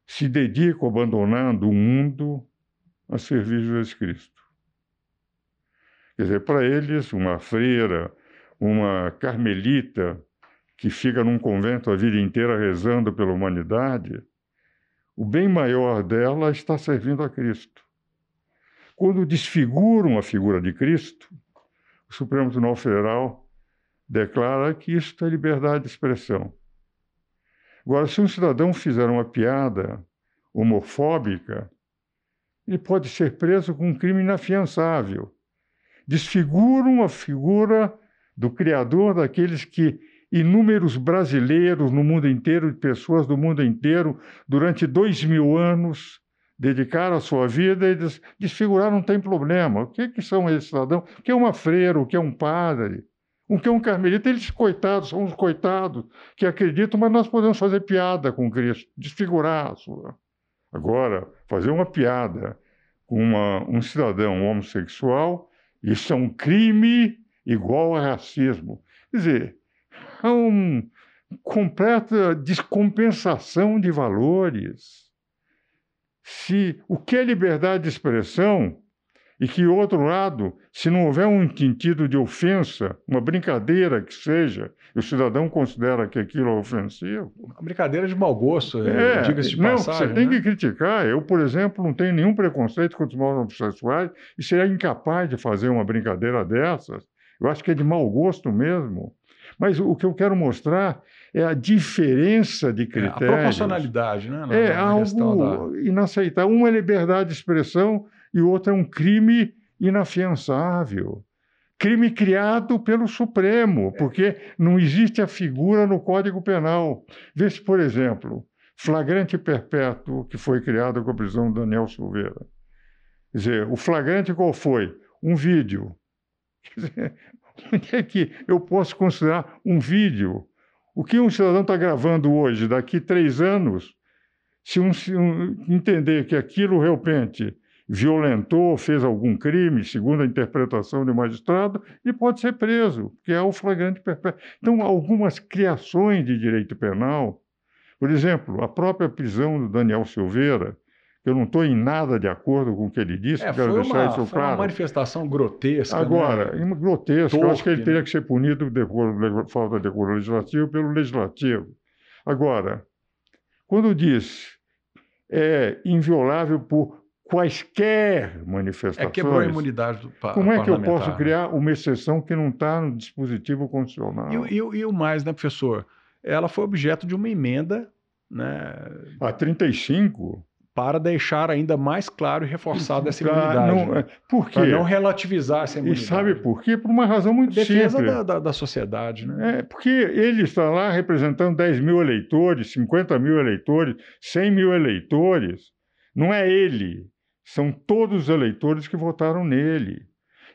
se dedicam abandonando o mundo a servir Jesus Cristo? Quer dizer, para eles, uma freira, uma carmelita que fica num convento a vida inteira rezando pela humanidade, o bem maior dela está servindo a Cristo. Quando desfiguram a figura de Cristo, o Supremo Tribunal Federal declara que isso é liberdade de expressão. Agora, se um cidadão fizer uma piada homofóbica, ele pode ser preso com um crime inafiançável desfiguram a figura do Criador, daqueles que inúmeros brasileiros no mundo inteiro, pessoas do mundo inteiro, durante dois mil anos, dedicaram a sua vida e desfigurar não tem problema. O que, que são esses cidadãos? O que é uma freira? O que é um padre? O que é um carmelita? Eles, coitados, são os coitados que acreditam, mas nós podemos fazer piada com Cristo, desfigurar a sua. Agora, fazer uma piada com uma, um cidadão homossexual isso é um crime igual a racismo. Quer dizer, há uma completa descompensação de valores. Se o que é liberdade de expressão e que, outro lado, se não houver um sentido de ofensa, uma brincadeira que seja, e o cidadão considera que aquilo é ofensivo. Uma brincadeira de mau gosto, é, diga-se de não, passagem. Você tem né? que criticar. Eu, por exemplo, não tenho nenhum preconceito contra os homossexuais e seria incapaz de fazer uma brincadeira dessas. Eu acho que é de mau gosto mesmo. Mas o que eu quero mostrar é a diferença de critérios. É, a proporcionalidade, né? Na, é na algo da... inaceitável. Uma é liberdade de expressão e outra é um crime inafiançável. Crime criado pelo Supremo, porque não existe a figura no Código Penal. Vê-se, por exemplo, flagrante perpétuo que foi criado com a prisão do Daniel Silveira. Quer dizer, o flagrante qual foi? Um vídeo. Quer dizer, onde é que eu posso considerar um vídeo? O que um cidadão está gravando hoje, daqui três anos, Se um, se um entender que aquilo realmente violentou, fez algum crime, segundo a interpretação do magistrado, ele pode ser preso, que é o flagrante perpétuo. Então, algumas criações de direito penal, por exemplo, a própria prisão do Daniel Silveira, eu não estou em nada de acordo com o que ele disse, é, quero foi deixar uma, isso claro. uma manifestação grotesca. Agora, né? grotesca, Torpe, eu acho que ele teria né? que ser punido por falta de decoro legislativo pelo legislativo. Agora, quando diz é inviolável por quaisquer manifestações. É quebrou a imunidade do pa Como é que eu posso né? criar uma exceção que não está no dispositivo constitucional? E, o- e e o mais, né, professor? Ela foi objeto de uma emenda né, A 35? para deixar ainda mais claro e reforçado essa imunidade. não- né? é, por quê? Para não relativizar essa E imunidade. sabe por quê? Por uma razão muito Defesa simples. da, da, da sociedade, né? É, porque ele está lá representando 10 mil eleitores, 50 mil eleitores, 100 mil eleitores. Não é ele, são todos os eleitores que votaram nele.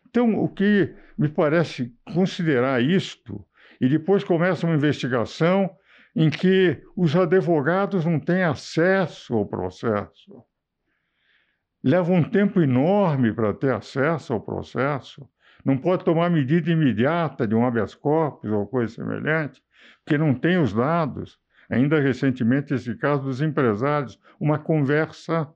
Então, o que me parece considerar isto, e depois começa uma investigação em que os advogados não têm acesso ao processo. Leva um tempo enorme para ter acesso ao processo. Não pode tomar medida imediata de um habeas corpus ou coisa semelhante, porque não tem os dados. Ainda recentemente, esse caso dos empresários, uma conversa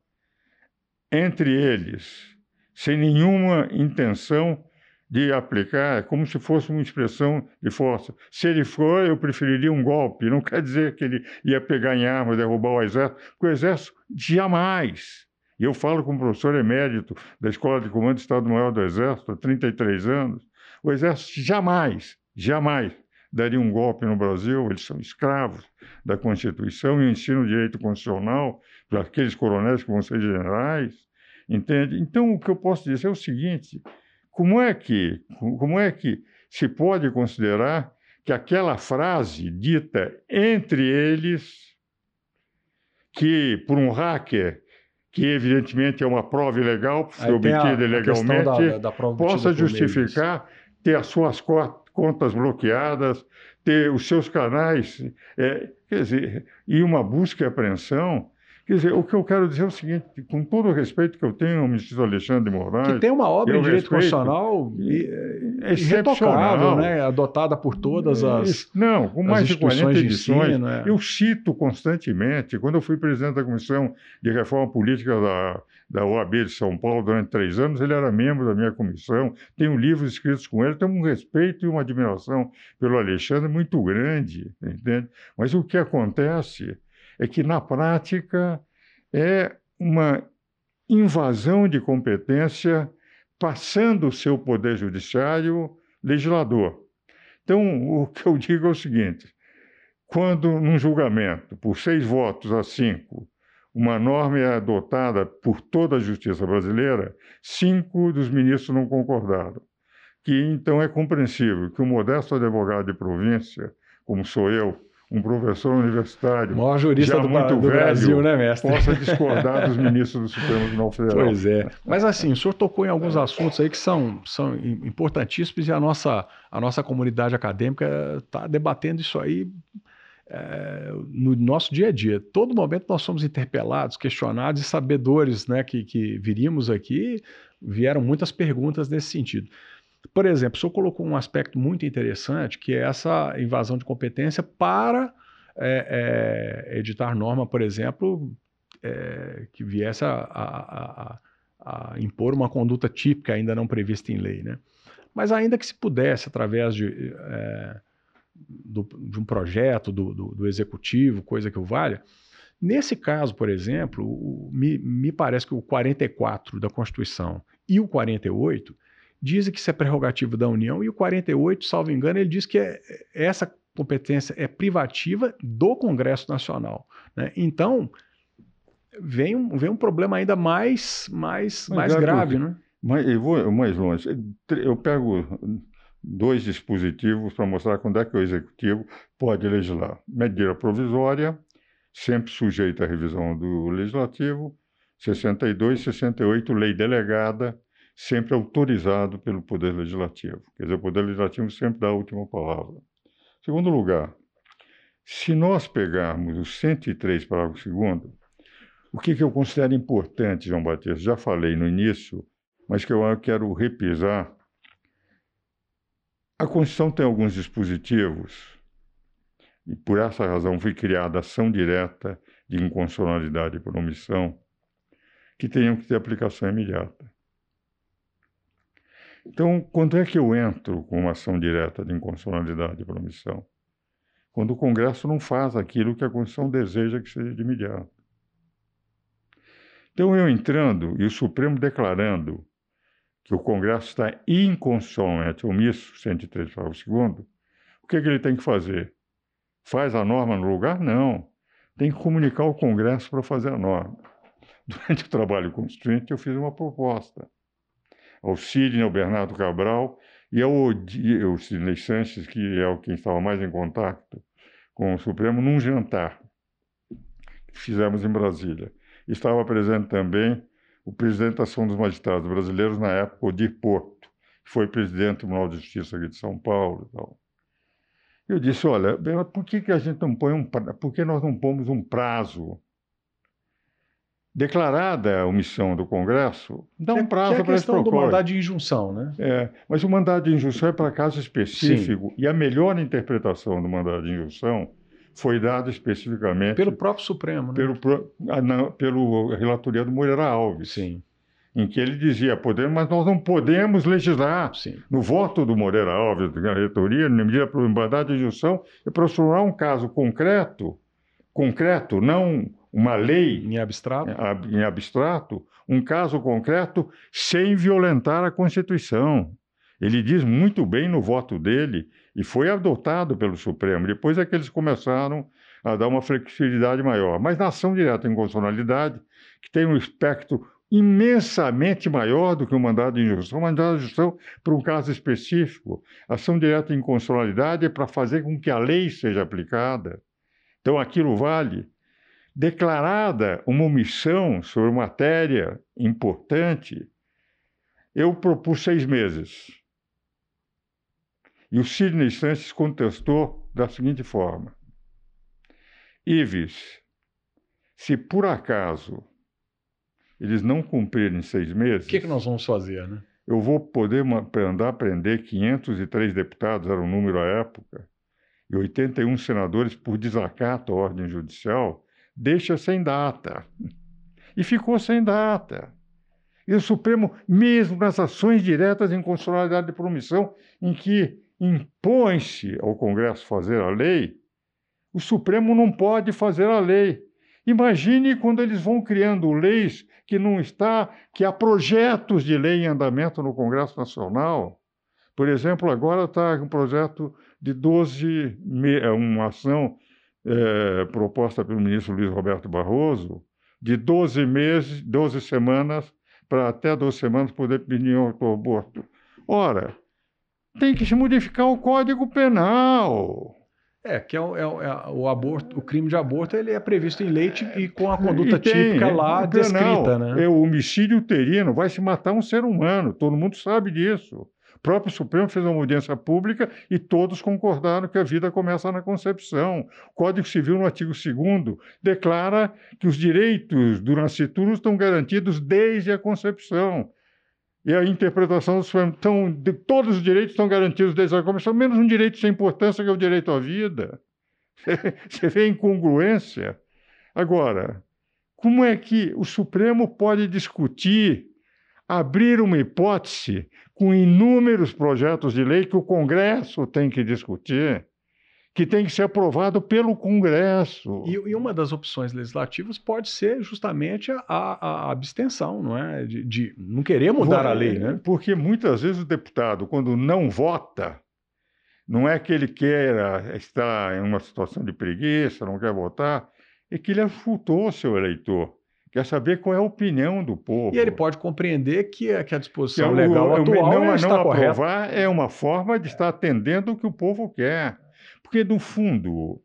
entre eles, sem nenhuma intenção de aplicar, é como se fosse uma expressão de força. Se ele for, eu preferiria um golpe. Não quer dizer que ele ia pegar em armas, derrubar o exército, porque o exército jamais. E eu falo como professor emérito da Escola de Comando do Estado-Maior do Exército há 33 anos, o exército jamais, jamais daria um golpe no Brasil, eles são escravos da Constituição e ensinam o direito constitucional para aqueles coronéis que vão ser generais, entende? Então, o que eu posso dizer é o seguinte, como é que, como é que se pode considerar que aquela frase dita entre eles, que por um hacker, que evidentemente é uma prova ilegal, foi obtida ilegalmente, da- da possa justificar ter as suas co- contas bloqueadas, ter os seus canais, é, quer dizer, e uma busca e apreensão. Quer dizer, o que eu quero dizer é o seguinte, com todo o respeito que eu tenho ao ministro Alexandre de Moraes, Que tem uma obra em direito constitucional e- é irretocável, excepcional. né? adotada por todas as, Isso, Não, com as mais de 40 instituições de edições. ensino. é. Eu cito constantemente, quando eu fui presidente da Comissão de Reforma Política da, da OAB de São Paulo durante três anos, ele era membro da minha comissão, tenho livros escritos com ele, tenho um respeito e uma admiração pelo Alexandre muito grande, entende? Mas o que acontece é que, na prática, é uma invasão de competência passando o seu poder judiciário legislador. Então, o que eu digo é o seguinte: quando num julgamento, por seis votos a cinco, uma norma é adotada por toda a justiça brasileira, cinco dos ministros não concordaram. Que então é compreensível que um modesto advogado de província, como sou eu, um professor universitário, O maior jurista já do, muito do velho, Brasil, né, mestre? possa discordar dos ministros do Supremo Tribunal Federal. Pois é. Mas assim, o senhor tocou em alguns assuntos aí que são, são im- importantíssimos e a nossa, a nossa comunidade acadêmica está debatendo isso aí é, no nosso dia a dia. Todo momento nós somos interpelados, questionados e sabedores né, que, que viríamos aqui, vieram muitas perguntas nesse sentido. Por exemplo, o senhor colocou um aspecto muito interessante, que é essa invasão de competência para é, é, editar norma, por exemplo, é, que viesse a, a- a- a impor uma conduta típica ainda não prevista em lei. Né? Mas ainda que se pudesse, através de, é, do- de um projeto do, do- do executivo, coisa que o valha, nesse caso, por exemplo, o- me, me parece que o 44 da Constituição e o 48 dizem que isso é prerrogativa da União, e o 48, salvo engano, ele diz que é- essa competência é privativa do Congresso Nacional. né? Então, vem um, vem um problema ainda mais, mais, mais é grave. porque- Né? Mas eu vou mais longe. Eu pego dois dispositivos para mostrar quando é que o executivo pode legislar. Medida provisória, sempre sujeita à revisão do legislativo, 62 e 68, lei delegada, sempre autorizado pelo Poder Legislativo. Quer dizer, o Poder Legislativo sempre dá a última palavra. Segundo lugar, se nós pegarmos o 103, parágrafo 2 o que, que eu considero importante, João Batista? Já falei no início, mas que eu quero repisar. A Constituição tem alguns dispositivos, e por essa razão foi criada ação direta de inconstitucionalidade por omissão, que tenham que ter aplicação imediata. Então, quando é que eu entro com uma ação direta de inconstitucionalidade por omissão? Quando o Congresso não faz aquilo que a Constituição deseja que seja de imediato. Então, eu entrando e o Supremo declarando que o Congresso está inconstitucionalmente omisso, 103, parágrafo 2 o que, é que ele tem que fazer? Faz a norma no lugar? Não. Tem que comunicar ao Congresso para fazer a norma. Durante o trabalho constituinte, eu fiz uma proposta ao Sidney, ao Bernardo Cabral e ao Sidney Sanches, que é o quem estava mais em contato com o Supremo, num jantar que fizemos em Brasília. Estava presente também o presidente da Ação dos Magistrados Brasileiros, na época, Odir Porto, que foi presidente do Tribunal de Justiça aqui de São Paulo e tal. Eu disse, olha, por que, que a gente não põe um por que nós não pomos um prazo declarada a omissão do Congresso, dá um prazo para esse questão do mandado de injunção, né? É, mas o mandado de injunção é para caso específico Sim. e a melhor interpretação do mandado de injunção foi dada especificamente pelo próprio Supremo, né? pelo ah, pelo relatoria do Moreira Alves. Sim. Em que ele dizia, podemos, mas nós não podemos legislar. Sim. No voto do Moreira Alves, da relatoria, na medida para mandado de injunção, é para transformar um caso concreto, concreto, não uma lei em abstrato. em abstrato, um caso concreto sem violentar a Constituição. Ele diz muito bem no voto dele e foi adotado pelo Supremo. Depois é que eles começaram a dar uma flexibilidade maior. Mas na ação direta em constitucionalidade, que tem um espectro imensamente maior do que o mandado de injunção, o mandado de injunção para um caso específico. Ação direta em constitucionalidade é para fazer com que a lei seja aplicada. Então aquilo vale declarada uma omissão sobre matéria importante, eu propus seis meses. E o Sidney Sanches contestou da seguinte forma: Ives, se por acaso eles não cumprirem seis meses. O que, que nós vamos fazer, né? Eu vou poder mandar prender 503 deputados, era o número à época, e 81 senadores por desacato à ordem judicial, deixa sem data. E ficou sem data. E o Supremo, mesmo nas ações diretas em constitucionalidade de promissão, em que impõe-se ao Congresso fazer a lei, o Supremo não pode fazer a lei. Imagine quando eles vão criando leis que não está, que há projetos de lei em andamento no Congresso Nacional. Por exemplo, agora está um projeto de 12, uma ação é, proposta pelo ministro Luiz Roberto Barroso, de 12 meses, 12 semanas, para até 12 semanas poder pedir o aborto. Ora, tem que se modificar o Código Penal. É, que é o, é, é o, aborto, o crime de aborto ele é previsto em lei e com a conduta tem, típica lá descrita, né? É o homicídio uterino, vai se matar um ser humano, todo mundo sabe disso. O próprio Supremo fez uma audiência pública e todos concordaram que a vida começa na concepção. O Código Civil, no artigo 2 declara que os direitos do nascituro estão garantidos desde a concepção. E a interpretação do Supremo, então, de, todos os direitos estão garantidos desde a concepção, menos um direito sem importância, que é o direito à vida. Você vê a incongruência. Agora, como é que o Supremo pode discutir, abrir uma hipótese com inúmeros projetos de lei que o Congresso tem que discutir, que tem que ser aprovado pelo Congresso. E, e uma das opções legislativas pode ser justamente a, a abstenção, não é? De, de não querer mudar Vou, a lei, né? Porque muitas vezes o deputado, quando não vota, não é que ele queira estar em uma situação de preguiça, não quer votar, é que ele afultou seu eleitor quer saber qual é a opinião do povo. E ele pode compreender que, que a disposição que é legal o, atual não, está não aprovar é uma forma de estar atendendo o que o povo quer. Porque, no fundo,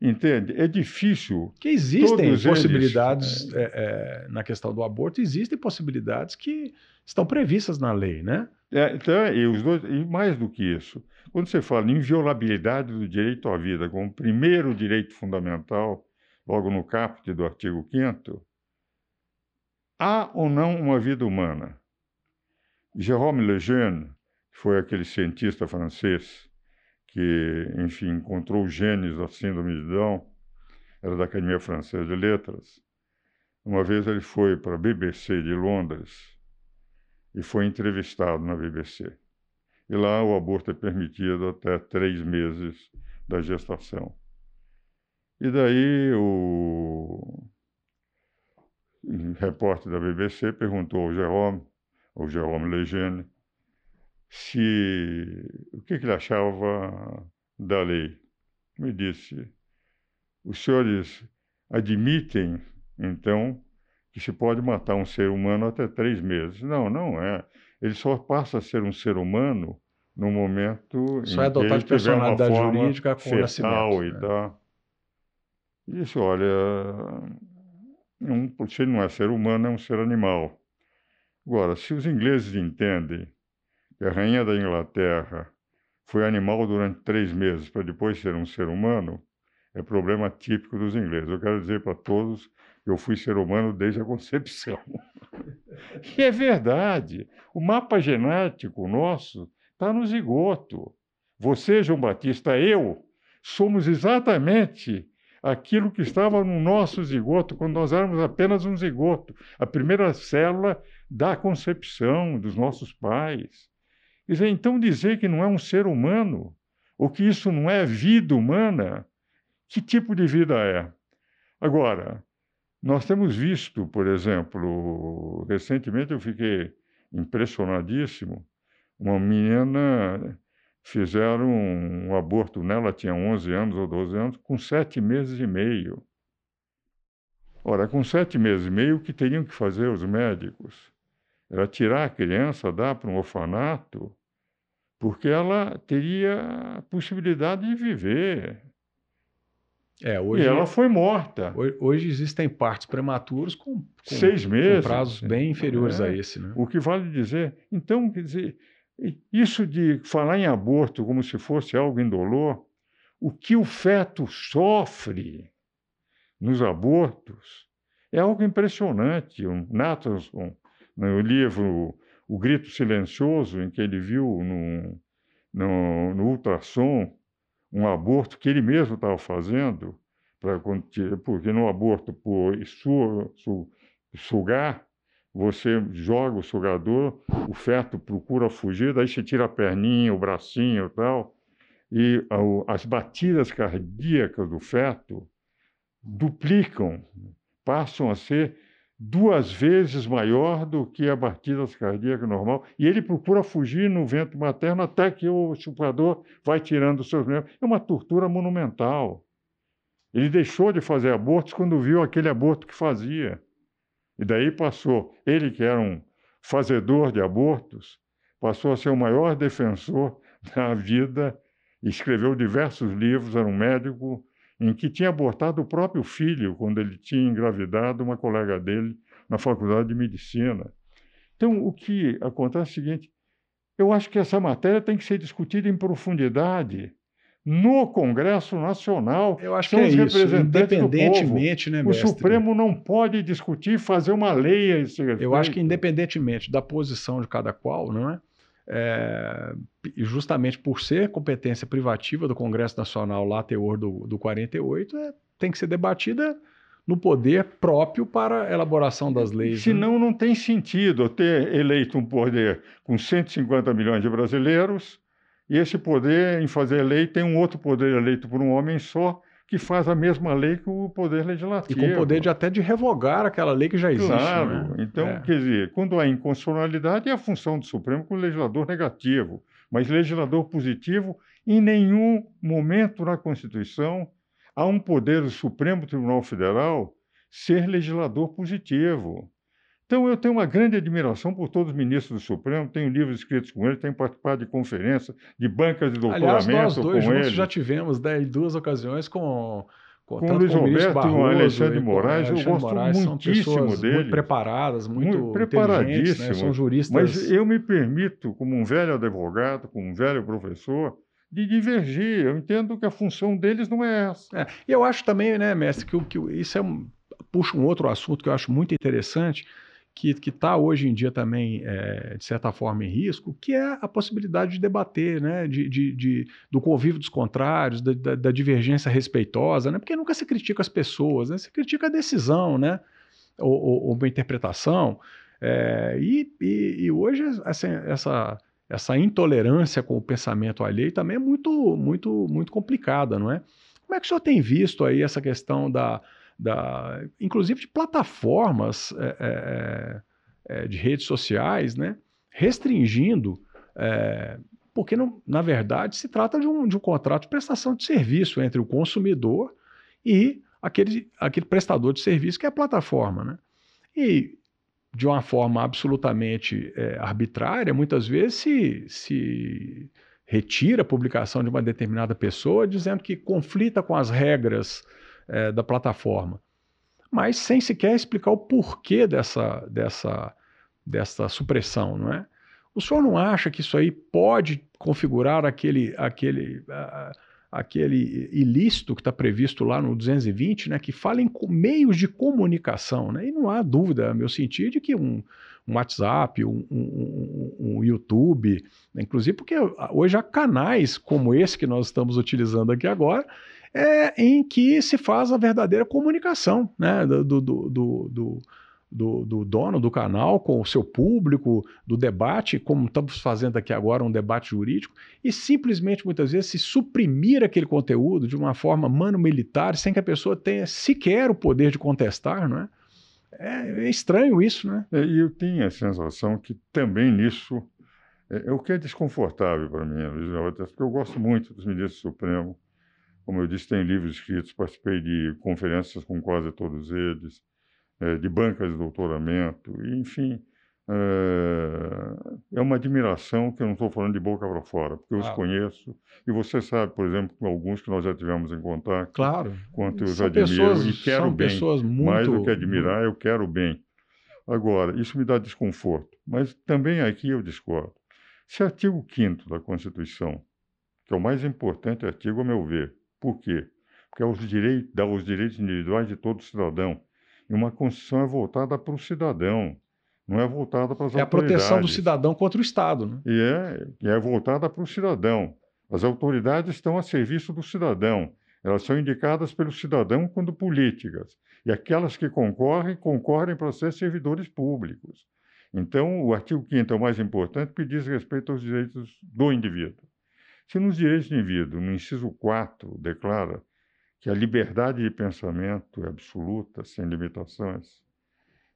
entende? É difícil. Que existem possibilidades eles, é, é, na questão do aborto, existem possibilidades que estão previstas na lei, né? É, então, e, os dois, e mais do que isso, quando você fala em inviolabilidade do direito à vida como primeiro direito fundamental, logo no caput do artigo 5 há ou não uma vida humana? Jérôme Lejeune, que foi aquele cientista francês que, enfim, encontrou os genes da síndrome de Down, era da Academia Francesa de Letras. Uma vez ele foi para a BBC de Londres e foi entrevistado na BBC. E lá o aborto é permitido até três meses da gestação. E daí o repórter da BBC perguntou ao Jerome, ao Jerome Lejeune, se o que, que ele achava da lei. Me disse: os senhores admitem, então, que se pode matar um ser humano até três meses. Não, não é. Ele só passa a ser um ser humano no momento só em é que ele de personalidade uma jurídica com fetal e né? tal. Isso, olha, um, se ele não é ser humano, é um ser animal. Agora, se os ingleses entendem que a rainha da Inglaterra foi animal durante três meses para depois ser um ser humano, é problema típico dos ingleses. Eu quero dizer para todos eu fui ser humano desde a concepção. e é verdade. O mapa genético nosso está no zigoto. Você, João Batista, eu, somos exatamente aquilo que estava no nosso zigoto, quando nós éramos apenas um zigoto, a primeira célula da concepção dos nossos pais. Quer dizer, então dizer que não é um ser humano, ou que isso não é vida humana, que tipo de vida é? Agora, nós temos visto, por exemplo, recentemente eu fiquei impressionadíssimo, uma menina fizeram um aborto nela, tinha 11 anos ou 12 anos, com sete meses e meio. Ora, com sete meses e meio, o que teriam que fazer os médicos? Era tirar a criança, dar para um orfanato, porque ela teria a possibilidade de viver. É, hoje, e ela foi morta. Hoje, hoje existem partos prematuros com, com seis meses. Com prazos bem inferiores é, a esse. Né? O que vale dizer. Então, quer dizer, isso de falar em aborto como se fosse algo indolor, o que o feto sofre nos abortos é algo impressionante. O Nathanson, no livro o grito silencioso em que ele viu no, no, no ultrassom um aborto que ele mesmo estava fazendo, pra, porque no aborto por su, su, sugar, você joga o sugador, o feto procura fugir, daí você tira a perninha, o bracinho e tal, e as batidas cardíacas do feto duplicam, passam a ser duas vezes maior do que a batida cardíaca normal, e ele procura fugir no vento materno até que o chupador vai tirando os seus membros. É uma tortura monumental. Ele deixou de fazer abortos quando viu aquele aborto que fazia. E daí passou, ele que era um fazedor de abortos, passou a ser o maior defensor da vida, escreveu diversos livros, era um médico em que tinha abortado o próprio filho quando ele tinha engravidado uma colega dele na faculdade de medicina. Então, o que acontece é o seguinte: eu acho que essa matéria tem que ser discutida em profundidade no Congresso Nacional. Eu acho São que é isso, independentemente, né, mestre? O Supremo não pode discutir, fazer uma lei a esse respeito. Eu acho que independentemente da posição de cada qual, não é? É, justamente por ser competência privativa do Congresso Nacional lá, teor do, do 48, é, tem que ser debatida no poder próprio para a elaboração das leis. Né? Senão né? não tem sentido ter eleito um poder com 150 milhões de brasileiros e esse poder em fazer lei tem um outro poder eleito por um homem só que faz a mesma lei que o poder legislativo. E com o poder de até de revogar aquela lei que já existe. Claro. Né? Então, é. quer dizer, quando há inconstitucionalidade, é a função do Supremo como legislador negativo. Mas legislador positivo, em nenhum momento na Constituição há um poder do Supremo Tribunal Federal ser legislador positivo. Então, eu tenho uma grande admiração por todos os ministros do Supremo, tenho livros escritos com ele, tenho participado de conferências, de bancas de doutoramento Aliás, nós dois com ele. já tivemos né, em duas ocasiões com com, com o Luiz Roberto Barroso, e o Alexandre de Moraes, Alexandre eu gosto Moraes, muitíssimo deles. Muito preparadas, muito, muito preparadíssimos. Né? São juristas. Mas eu me permito, como um velho advogado, como um velho professor, de divergir. Eu entendo que a função deles não é essa. É, e eu acho também, né, mestre, que, que isso é um, puxa um outro assunto que eu acho muito interessante, que está hoje em dia também, é, de certa forma, em risco, que é a possibilidade de debater, né, de, de, de do convívio dos contrários, da, da, da, divergência respeitosa, né, porque nunca se critica as pessoas, né, se critica a decisão, né, ou, ou, ou uma interpretação, é, e, e, e, hoje assim, essa, essa intolerância com o pensamento alheio também é muito, muito, muito complicada, não é? Como é que o senhor tem visto aí essa questão da, da inclusive de plataformas é, é, é, de redes sociais, né, restringindo, é, porque não, na verdade se trata de um, de um contrato de prestação de serviço entre o consumidor e aquele, aquele prestador de serviço que é a plataforma, né? E de uma forma absolutamente é, arbitrária, muitas vezes se, se retira a publicação de uma determinada pessoa dizendo que conflita com as regras é, da plataforma, mas sem sequer explicar o porquê dessa, dessa, dessa supressão, não é? O senhor não acha que isso aí pode configurar aquele, aquele, aquele ilícito que está previsto lá no 220, né, que fala em meios de comunicação, né? E não há dúvida, a meu sentido, de que um, um WhatsApp, um, um, um, YouTube, né, inclusive porque hoje há canais como esse que nós estamos utilizando aqui agora, é, em que se faz a verdadeira comunicação né, do, do, do, do do, do, dono do canal com o seu público, do debate, como estamos fazendo aqui agora, um debate jurídico, e simplesmente muitas vezes se suprimir aquele conteúdo de uma forma mano-militar, sem que a pessoa tenha sequer o poder de contestar, não é? É, é estranho isso, né? É, e eu tenho a sensação que também nisso é, é o que é desconfortável para mim, porque eu gosto muito dos ministros do Supremo, como eu disse, tenho livros escritos, participei de conferências com quase todos eles, é, de bancas de doutoramento, enfim. É, é uma admiração que eu não estou falando de boca para fora, porque eu ah. os conheço. E você sabe, por exemplo, alguns que nós já tivemos em contato. Claro. Quanto eu os admiro pessoas, e quero são bem. Pessoas muito... Mais do que admirar, eu quero bem. Agora, isso me dá desconforto. Mas também aqui eu discordo. Se artigo 5 da Constituição, que é o mais importante artigo, a meu ver, por quê? Porque é os direitos, dá os direitos individuais de todo cidadão. E uma Constituição é voltada para o cidadão, não é voltada para as é autoridades. É a proteção do cidadão contra o Estado. Né? E, é, é voltada para o cidadão. As autoridades estão a serviço do cidadão. Elas são indicadas pelo cidadão quando políticas. E aquelas que concorrem, concorrem para ser servidores públicos. Então, o artigo 5 é o mais importante porque diz respeito aos direitos do indivíduo. Se nos direitos do indivíduo, no inciso 4, declara que a liberdade de pensamento é absoluta, sem limitações,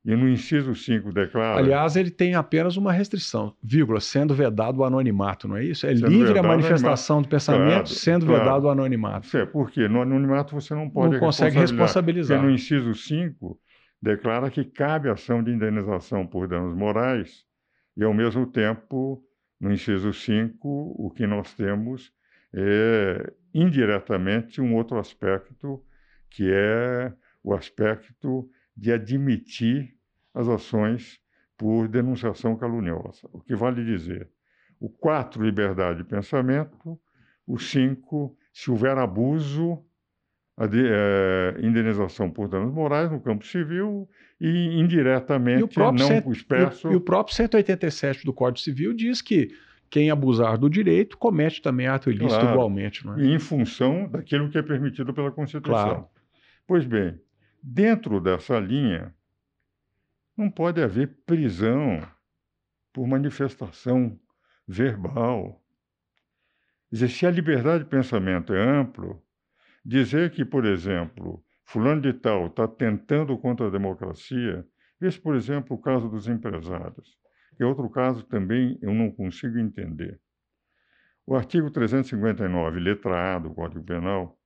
e no inciso 5 declara. Aliás, ele tem apenas uma restrição, vírgula, sendo vedado o anonimato, não é isso? É livre a manifestação do pensamento, claro, sendo claro. vedado o anonimato. É, porque no anonimato você não pode. Não consegue responsabilizar. Porque no inciso 5 declara que cabe ação de indenização por danos morais, e ao mesmo tempo no inciso 5, o que nós temos é indiretamente um outro aspecto, que é o aspecto de admitir as ações por denunciação caluniosa. O que vale dizer, o 4, liberdade de pensamento, o 5, se houver abuso, a de, é, indenização por danos morais no campo civil e indiretamente, e não cento, expresso. E, e o próprio 187 do Código Civil diz que quem abusar do direito comete também ato ilícito claro, igualmente. Não é? Em função daquilo que é permitido pela Constituição. Claro. Pois bem, dentro dessa linha, não pode haver prisão por manifestação verbal. Quer dizer, se a liberdade de pensamento é amplo, Dizer que, por exemplo, fulano de tal está tentando contra a democracia, esse, por exemplo, o caso dos empresários, é outro caso também eu não consigo entender. O artigo 359, letra A do Código Penal,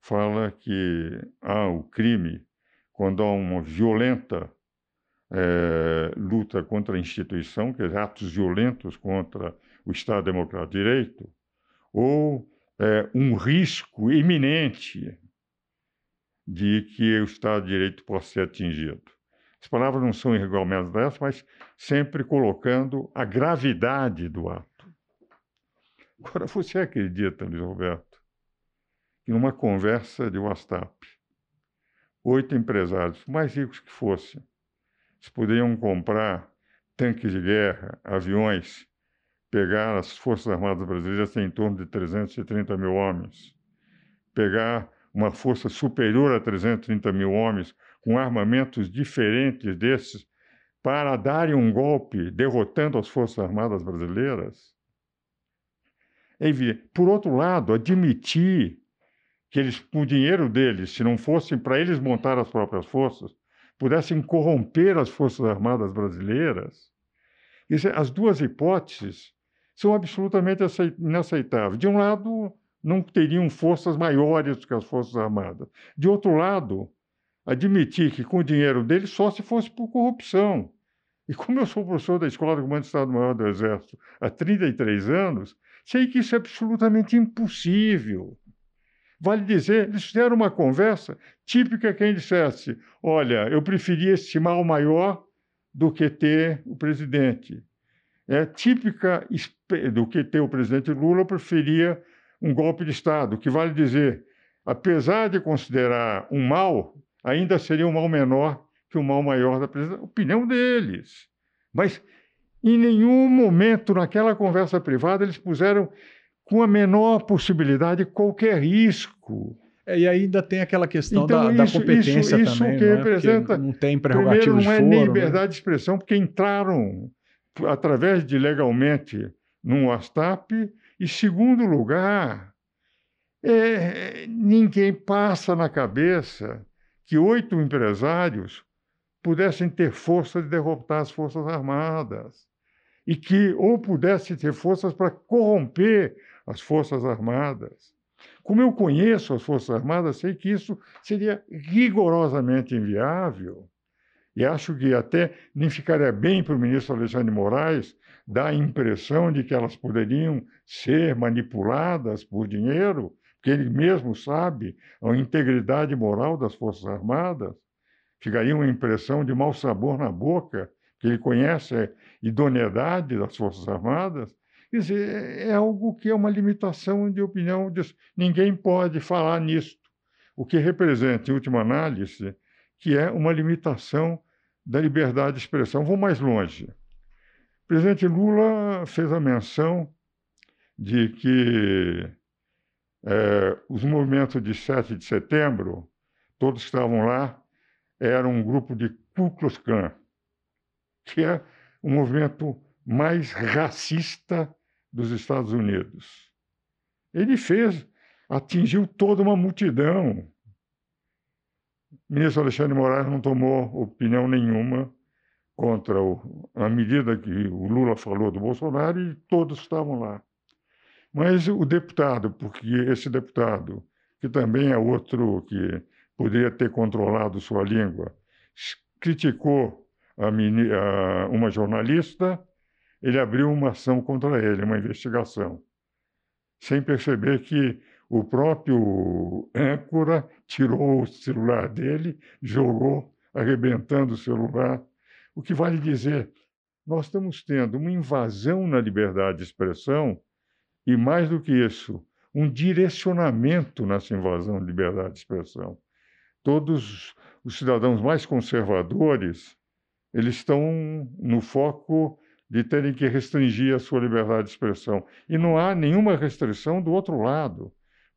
fala que há o crime quando há uma violenta é, luta contra a instituição, que é atos violentos contra o Estado Democrático de Direito, ou é, um risco iminente de que o Estado de Direito possa ser atingido. As palavras não são igualmente dessas, mas sempre colocando a gravidade do ato. Agora, você acredita, Luiz Roberto, que numa conversa de WhatsApp, oito empresários, mais ricos que fossem, eles poderiam comprar tanques de guerra, aviões, pegar as Forças Armadas Brasileiras, tem em torno de 330 mil homens, pegar uma força superior a 330 mil homens, com armamentos diferentes desses, para darem um golpe derrotando as Forças Armadas Brasileiras? É. Por outro lado, admitir que eles, com o dinheiro deles, se não fossem para eles montar as próprias forças, pudessem corromper as Forças Armadas Brasileiras, as duas hipóteses são absolutamente inaceitáveis. De um lado, não teriam forças maiores do que as Forças Armadas. De outro lado, admitir que com o dinheiro deles só se fosse por corrupção. E como eu sou professor da Escola de Comando de Estado-Maior do Exército há 33 anos, sei que isso é absolutamente impossível. Vale dizer, eles fizeram uma conversa típica quem dissesse: olha, eu preferia esse mal maior do que ter o presidente. É típica do que ter o presidente Lula, eu preferia um golpe de Estado, que vale dizer, apesar de considerar um mal, ainda seria um mal menor que o mal maior da presidência. Opinião deles. Mas em nenhum momento naquela conversa privada eles puseram com a menor possibilidade qualquer risco. É, e ainda tem aquela questão então, da, isso, da, competência isso, isso também, que não, é? representa, não tem prerrogativa primeiro, não é nem né? liberdade né? de expressão, porque entraram através de legalmente num WhatsApp, e segundo lugar, é, ninguém passa na cabeça que oito empresários pudessem ter força de derrotar as Forças Armadas e que ou pudessem ter forças para corromper as Forças Armadas. Como eu conheço as Forças Armadas, sei que isso seria rigorosamente inviável. E acho que até nem ficaria bem para o ministro Alexandre Moraes dar a impressão de que elas poderiam ser manipuladas por dinheiro, porque ele mesmo sabe a integridade moral das Forças Armadas. Ficaria uma impressão de mau sabor na boca, que ele conhece a idoneidade das Forças Armadas. Quer dizer, é algo que é uma limitação de opinião. De... Ninguém pode falar nisso. O que representa, em última análise, que é uma limitação da liberdade de expressão. Vou mais longe. O presidente Lula fez a menção de que é, os movimentos de 7 de setembro, todos que estavam lá, eram um grupo de Ku Klux Klan, que é o movimento mais racista dos Estados Unidos. Ele fez, atingiu toda uma multidão. O ministro Alexandre Moraes não tomou opinião nenhuma contra o, a medida que o Lula falou do Bolsonaro e todos estavam lá. Mas o deputado, porque esse deputado, que também é outro que poderia ter controlado sua língua, criticou a, a, uma jornalista ele abriu uma ação contra ele, uma investigação, sem perceber que o próprio âncora tirou o celular dele, jogou, arrebentando o celular. O que vale dizer, nós estamos tendo uma invasão na liberdade de expressão e, mais do que isso, um direcionamento nessa invasão de liberdade de expressão. Todos os cidadãos mais conservadores, eles estão no foco de terem que restringir a sua liberdade de expressão. E não há nenhuma restrição do outro lado,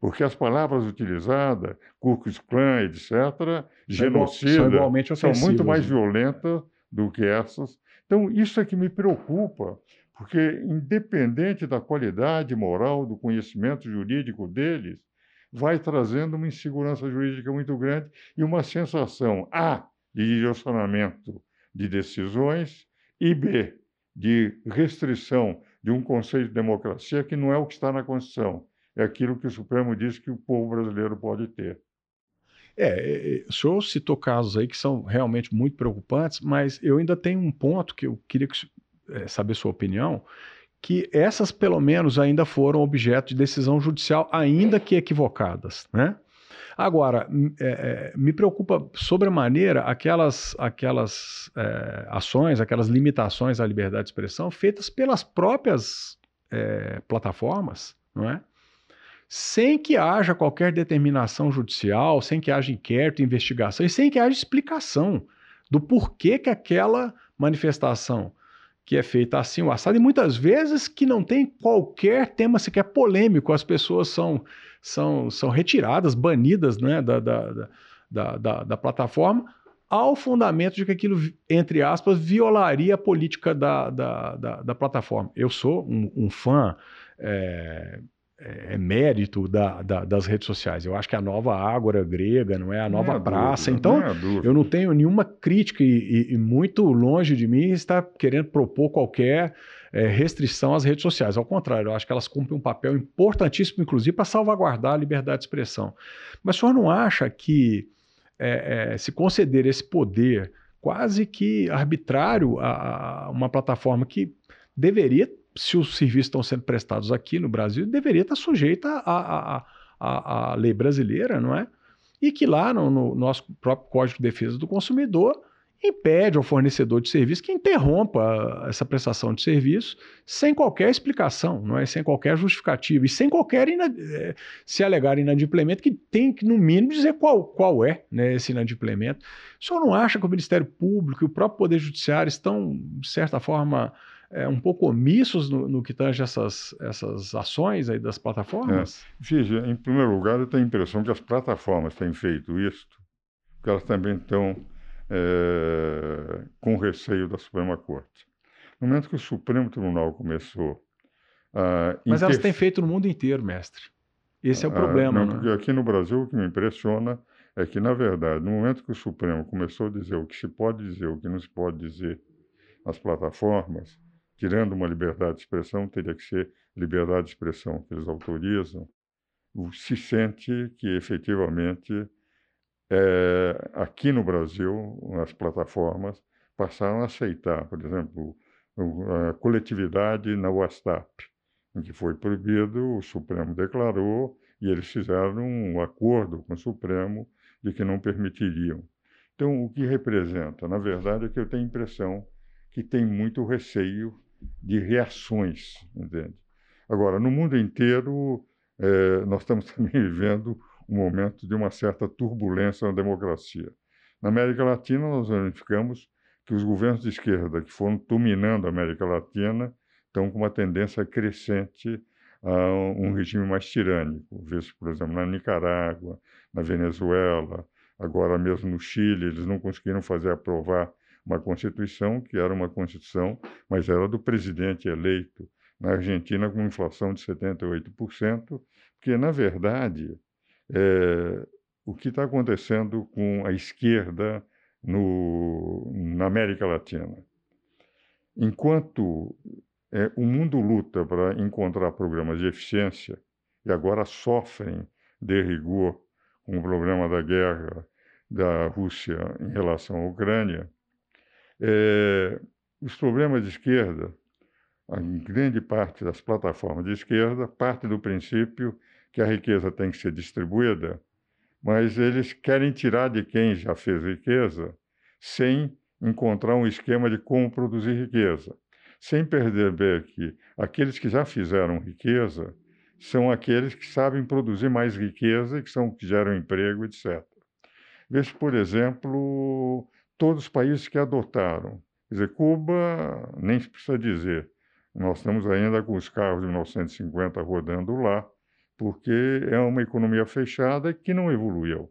porque as palavras utilizadas, Ku Klux Klan, etc., genocida, são, são muito mais né? violentas do que essas. Então, isso é que me preocupa, porque, independente da qualidade moral, do conhecimento jurídico deles, vai trazendo uma insegurança jurídica muito grande e uma sensação, A, de direcionamento de decisões, e B, de restrição de um conceito de democracia que não é o que está na Constituição, é aquilo que o Supremo diz que o povo brasileiro pode ter. É, é, é, o senhor citou casos aí que são realmente muito preocupantes, mas eu ainda tenho um ponto que eu queria que, é, saber sua opinião, que essas pelo menos ainda foram objeto de decisão judicial, ainda que equivocadas, né? Agora, é, me preocupa sobremaneira aquelas, aquelas é, ações, aquelas limitações à liberdade de expressão feitas pelas próprias é, plataformas, não é? Sem que haja qualquer determinação judicial, sem que haja inquérito, investigação e sem que haja explicação do porquê que aquela manifestação que é feita assim, o assado, e muitas vezes que não tem qualquer tema sequer polêmico, as pessoas são, são, são retiradas, banidas né, da, da, da, da, da plataforma, ao fundamento de que aquilo, entre aspas, violaria a política da, da, da, da plataforma. Eu sou um, um fã é, é, é mérito da, da, das redes sociais. Eu acho que a nova ágora grega, não é a nova não é praça. Dúvida, então, não é eu não tenho nenhuma crítica e, e, e, muito longe de mim estar querendo propor qualquer é, restrição às redes sociais. Ao contrário, eu acho que elas cumprem um papel importantíssimo, inclusive, para salvaguardar a liberdade de expressão. Mas o senhor não acha que é, é se conceder esse poder quase que arbitrário a, a uma plataforma que deveria se os serviços estão sendo prestados aqui no Brasil, deveria estar sujeita à, à, à, à lei brasileira, não é? E que lá no, no, nosso próprio Código de Defesa do Consumidor impede ao fornecedor de serviço que interrompa essa prestação de serviço sem qualquer explicação, não é? sem qualquer justificativa e sem qualquer eh, se alegar inadimplemento que tem que no mínimo dizer qual, qual é né, esse inadimplemento. O senhor não acha que o Ministério Público e o próprio Poder Judiciário estão de certa forma é, um pouco omissos no, no, que tange essas, essas ações aí das plataformas? É. Em primeiro lugar, eu tenho a impressão que as plataformas têm feito isso, porque elas também estão é, com receio da Suprema Corte. No momento que o Supremo Tribunal começou a. Mas elas têm feito no mundo inteiro, mestre. Esse é o ah, problema. Não, né? porque aqui no Brasil o que me impressiona é que, na verdade, no momento que o Supremo começou a dizer o que se pode dizer, o que não se pode dizer nas plataformas, tirando uma liberdade de expressão, teria que ser liberdade de expressão que eles autorizam, se sente que efetivamente é, aqui no Brasil as plataformas passaram a aceitar, por exemplo, a coletividade na WhatsApp, em que foi proibido, o Supremo declarou e eles fizeram um acordo com o Supremo de que não permitiriam. Então, o que representa? Na verdade, é que eu tenho a impressão que tem muito receio de reações, entende? Agora, no mundo inteiro, é, nós estamos também vivendo um momento de uma certa turbulência na democracia. Na América Latina, nós verificamos que os governos de esquerda que foram dominando a América Latina estão com uma tendência crescente a um regime mais tirânico. Vê-se, por exemplo, na Nicarágua, na Venezuela, agora mesmo no Chile, eles não conseguiram fazer aprovar uma Constituição que era uma Constituição, mas era do presidente eleito. Na Argentina, com inflação de 78%, porque, na verdade, é, o que está acontecendo com a esquerda no, na América Latina? Enquanto é, o mundo luta para encontrar programas de eficiência, e agora sofrem de rigor com o problema da guerra da Rússia em relação à Ucrânia, é, os problemas de esquerda, a grande parte das plataformas de esquerda parte do princípio que a riqueza tem que ser distribuída, mas eles querem tirar de quem já fez riqueza sem encontrar um esquema de como produzir riqueza, sem perceber que aqueles que já fizeram riqueza são aqueles que sabem produzir mais riqueza e que são que geram emprego, etc. Veja, por exemplo, todos os países que adotaram. Quer dizer, Cuba, nem precisa dizer, nós estamos ainda com os carros de 1950 rodando lá, porque é uma economia fechada que não evoluiu.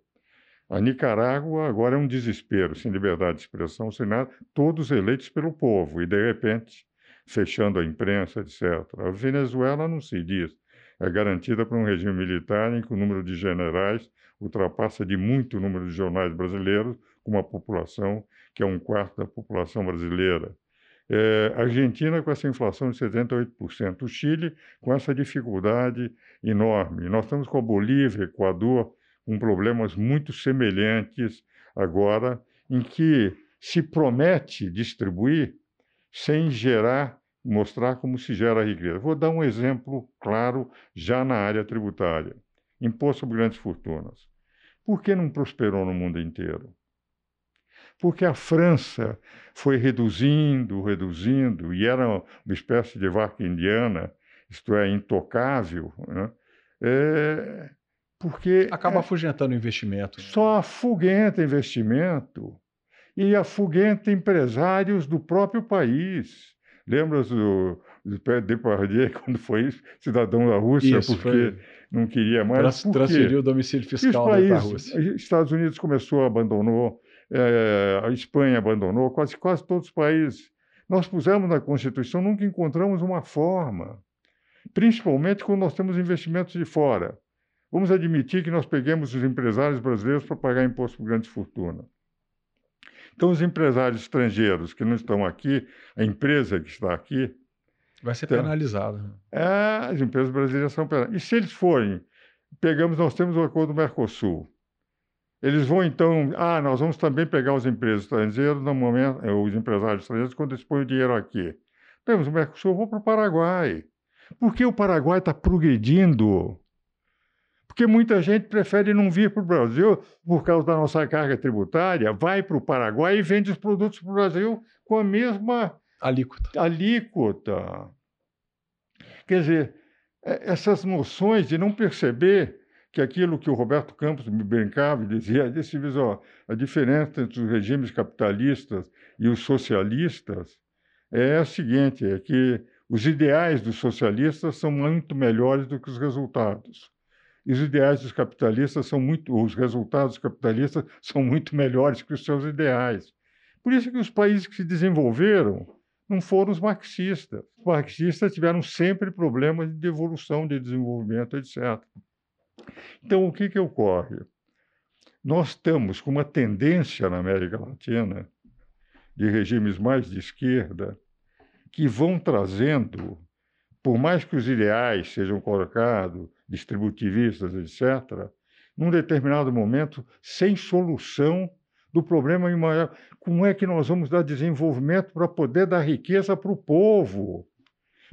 A Nicarágua agora é um desespero, sem liberdade de expressão, sem nada, todos eleitos pelo povo, e de repente, fechando a imprensa, etc. A Venezuela não se diz, é garantida por um regime militar em que o número de generais ultrapassa de muito o número de jornais brasileiros, com uma população que é um quarto da população brasileira. É, a Argentina com essa inflação de 78%, o Chile com essa dificuldade enorme. Nós estamos com a Bolívia, Equador, com problemas muito semelhantes agora, em que se promete distribuir sem gerar, mostrar como se gera riqueza. Vou dar um exemplo claro já na área tributária. Imposto sobre grandes fortunas. Por que não prosperou no mundo inteiro? Porque a França foi reduzindo, reduzindo, e era uma espécie de vaca indiana, isto é, intocável, né? é, porque... Acaba é, afugentando o investimento. Só afuguenta investimento e afugenta empresários do próprio país. Lembra do, do Depardieu, quando foi cidadão da Rússia, Isso, porque foi. não queria mais? Trans, transferiu o domicílio fiscal da países, Rússia. Estados Unidos começou, abandonou, eh, a Espanha abandonou, quase, quase todos os países. Nós pusemos na Constituição, nunca encontramos uma forma, principalmente quando nós temos investimentos de fora. Vamos admitir que nós peguemos os empresários brasileiros para pagar imposto por grandes fortunas. Então, os empresários estrangeiros que não estão aqui, a empresa que está aqui, Vai ser Então, penalizado. é, as empresas brasileiras são penalizadas. E se eles forem, pegamos, nós temos o acordo do Mercosul. Eles vão então, ah, nós vamos também pegar os empresas estrangeiros no momento, eh, os empresários estrangeiros quando eles põem o dinheiro aqui. Temos o Mercosul, vou para o Paraguai. Por que o Paraguai está progredindo? Porque muita gente prefere não vir para o Brasil por causa da nossa carga tributária, vai para o Paraguai e vende os produtos para o Brasil com a mesma Alíquota. alíquota. Quer dizer, é- essas noções de não perceber que aquilo que o Roberto Campos me brincava e dizia, disse, ó, a diferença entre os regimes capitalistas e os socialistas é a seguinte, é que os ideais dos socialistas são muito melhores do que os resultados. E os ideais dos capitalistas são muito, os resultados capitalistas são muito melhores que os seus ideais. Por isso que os países que se desenvolveram não foram os marxistas. Os marxistas tiveram sempre problemas de devolução, de desenvolvimento, etc. Então, o que, que ocorre? Nós estamos com uma tendência na América Latina de regimes mais de esquerda que vão trazendo, por mais que os ideais sejam colocados, distributivistas, etc., num determinado momento, sem solução do problema maior. Como é que nós vamos dar desenvolvimento para poder dar riqueza para o povo?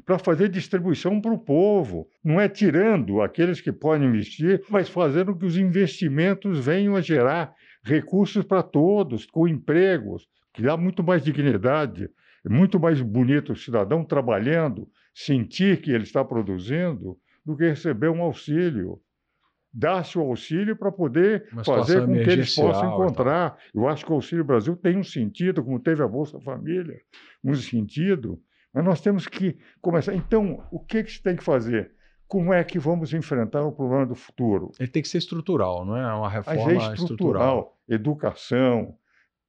Para fazer distribuição para o povo. Não é tirando aqueles que podem investir, mas fazendo que os investimentos venham a gerar recursos para todos, com empregos, que dá muito mais dignidade. É muito mais bonito o cidadão trabalhando, sentir que ele está produzindo, do que receber um auxílio dá-se o auxílio para poder Uma fazer com que eles possam encontrar. Eu acho que o Auxílio Brasil tem um sentido, como teve a Bolsa Família, um sentido, mas nós temos que começar. Então, o que, que se tem que fazer? Como é que vamos enfrentar o problema do futuro? Ele tem que ser estrutural, não é uma Mas reforma é estrutural. estrutural, educação,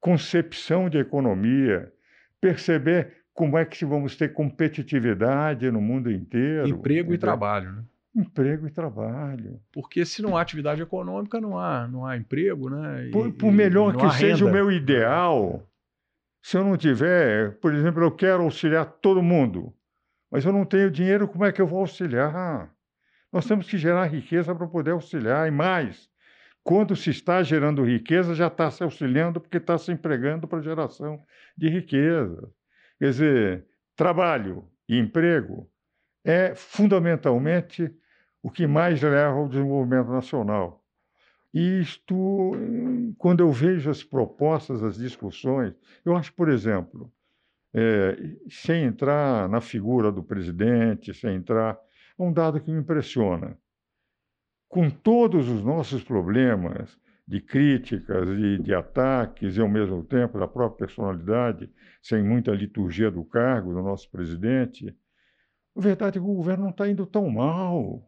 concepção de economia, perceber como é que vamos ter competitividade no mundo inteiro. Emprego e entendeu? trabalho, né? Emprego e trabalho. Porque se não há atividade econômica, não há, não há emprego, né? E- Por, por e- melhor e que seja o renda. meu ideal, se eu não tiver, por exemplo, eu quero auxiliar todo mundo, mas eu não tenho dinheiro, como é que eu vou auxiliar? Nós temos que gerar riqueza para poder auxiliar. E mais, quando se está gerando riqueza, já está se auxiliando porque está se empregando para geração de riqueza. Quer dizer, trabalho e emprego é fundamentalmente o que mais leva ao desenvolvimento nacional. E isto, quando eu vejo as propostas, as discussões, eu acho, por exemplo, eh, sem entrar na figura do presidente, sem entrar. É um dado que me impressiona. Com todos os nossos problemas de críticas e de ataques, e ao mesmo tempo da própria personalidade, sem muita liturgia do cargo do nosso presidente, a verdade é que o governo não está indo tão mal.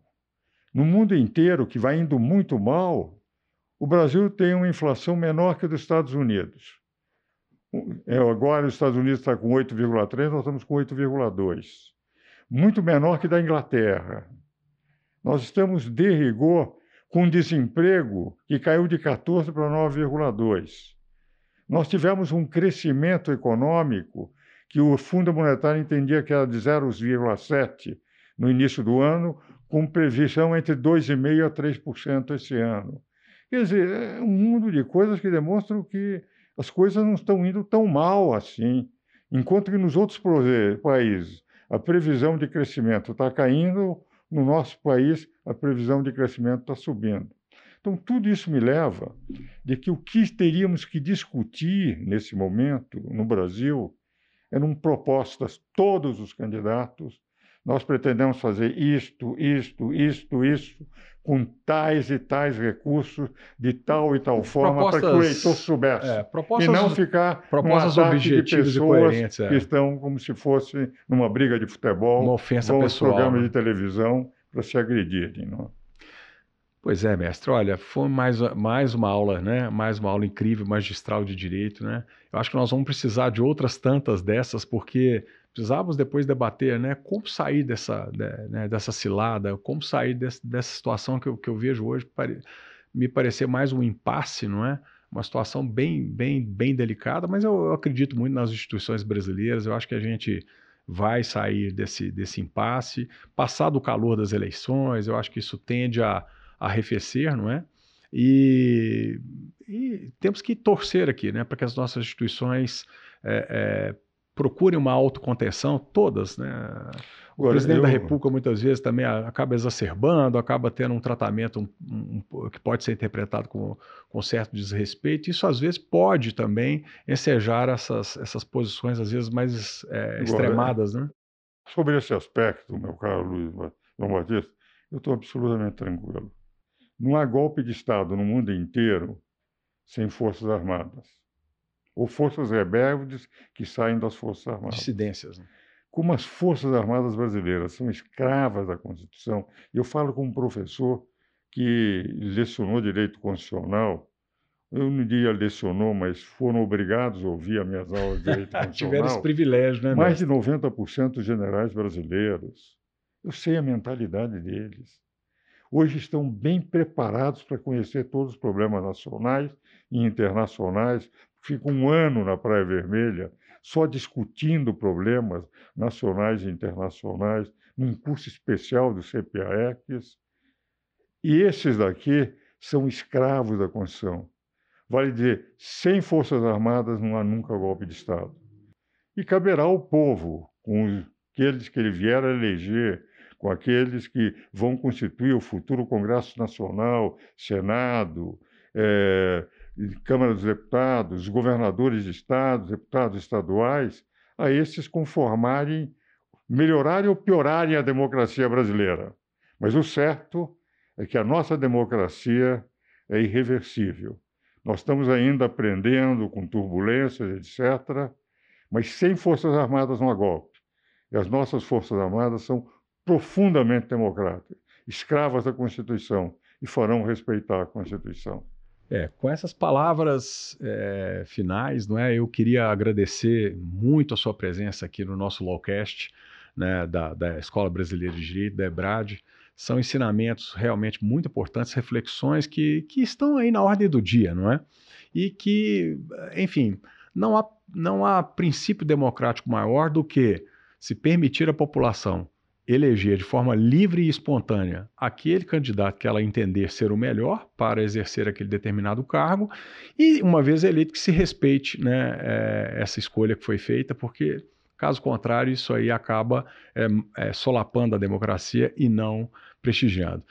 No mundo inteiro, que vai indo muito mal, o Brasil tem uma inflação menor que a dos Estados Unidos. É, agora os Estados Unidos está com 8,3, nós estamos com 8,2. Muito menor que da Inglaterra. Nós estamos, de rigor, com desemprego que caiu de 14 para 9,2. Nós tivemos um crescimento econômico que o Fundo Monetário entendia que era de 0,7 no início do ano, com previsão entre 2,5% a 3% esse ano. Quer dizer, é um mundo de coisas que demonstram que as coisas não estão indo tão mal assim. Enquanto que nos outros países a previsão de crescimento está caindo, no nosso país a previsão de crescimento está subindo. Então, tudo isso me leva de que o que teríamos que discutir nesse momento no Brasil eram propostas, todos os candidatos, nós pretendemos fazer isto, isto, isto, isto, com tais e tais recursos, de tal e tal forma, para que o leitor soubesse. É, e não ficar propostas objetivas de pessoas é. que estão como se fosse numa briga de futebol, uma ofensa pessoal, programas né? de televisão para se agredirem. Não? É? Pois é, mestre. Olha, foi mais, mais uma aula, né? Mais uma aula incrível, magistral de direito, né? Eu acho que nós vamos precisar de outras tantas dessas, porque precisávamos depois debater, né? Como sair dessa, né, dessa cilada, como sair desse, dessa situação que eu, que eu vejo hoje pare, me parecer mais um impasse, não é? Uma situação bem, bem, bem delicada, mas eu, eu acredito muito nas instituições brasileiras. Eu acho que a gente vai sair desse, desse impasse, passado o calor das eleições. Eu acho que isso tende a arrefecer, não é? E, e temos que torcer aqui, né, para que as nossas instituições é, é, procurem uma autocontenção, todas, né? O Agora, presidente eu... da República muitas vezes também acaba exacerbando, acaba tendo um tratamento um, um, que pode ser interpretado com, com certo desrespeito. Isso às vezes pode também ensejar essas, essas posições às vezes mais é, Agora, extremadas, né? Sobre esse aspecto, meu caro Luiz João Batista, eu estou absolutamente tranquilo. Não há golpe de Estado no mundo inteiro sem Forças Armadas. Ou forças rebeldes que saem das Forças Armadas. Dissidências. Né? Como as Forças Armadas brasileiras são escravas da Constituição, eu falo como professor que lecionou direito constitucional, eu não diria lecionou, mas foram obrigados a ouvir as minhas aulas de direito constitucional. Tiveram esse privilégio, né? Mais de 90% dos generais brasileiros. Eu sei a mentalidade deles hoje estão bem preparados para conhecer todos os problemas nacionais e internacionais. Ficam um ano na Praia Vermelha só discutindo problemas nacionais e internacionais, num curso especial do CPAEX. E esses daqui são escravos da Constituição. Vale dizer, sem Forças Armadas não há nunca golpe de Estado. E caberá ao povo, com aqueles que ele vier a eleger, com aqueles que vão constituir o futuro Congresso Nacional, Senado, é, Câmara dos Deputados, governadores de estados, deputados estaduais, a esses conformarem, melhorarem ou piorarem a democracia brasileira. Mas o certo é que a nossa democracia é irreversível. Nós estamos ainda aprendendo com turbulências, etc., mas sem Forças Armadas não há golpe. E as nossas Forças Armadas são profundamente democráticas, escravas da Constituição e farão respeitar a Constituição. É, com essas palavras é, finais, não é? Eu queria agradecer muito a sua presença aqui no nosso Lawcast, né, da, da Escola Brasileira de Direito, da EBRAD. São ensinamentos realmente muito importantes, reflexões que, que estão aí na ordem do dia, não é? E que, enfim, não há, não há princípio democrático maior do que se permitir à população eleger de forma livre e espontânea aquele candidato que ela entender ser o melhor para exercer aquele determinado cargo e, uma vez eleito, que se respeite né, é, essa escolha que foi feita, porque, caso contrário, isso aí acaba é, é, solapando a democracia e não prestigiando.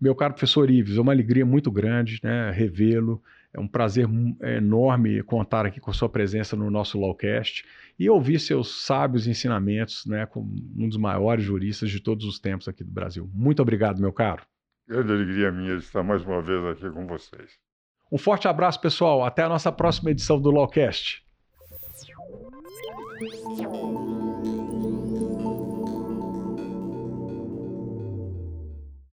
Meu caro professor Ives, é uma alegria muito grande né, revê-lo. É um prazer enorme contar aqui com sua presença no nosso Lawcast e ouvir seus sábios ensinamentos, né, como um dos maiores juristas de todos os tempos aqui do Brasil. Muito obrigado, meu caro. Grande alegria minha de estar mais uma vez aqui com vocês. Um forte abraço, pessoal. Até a nossa próxima edição do Lawcast.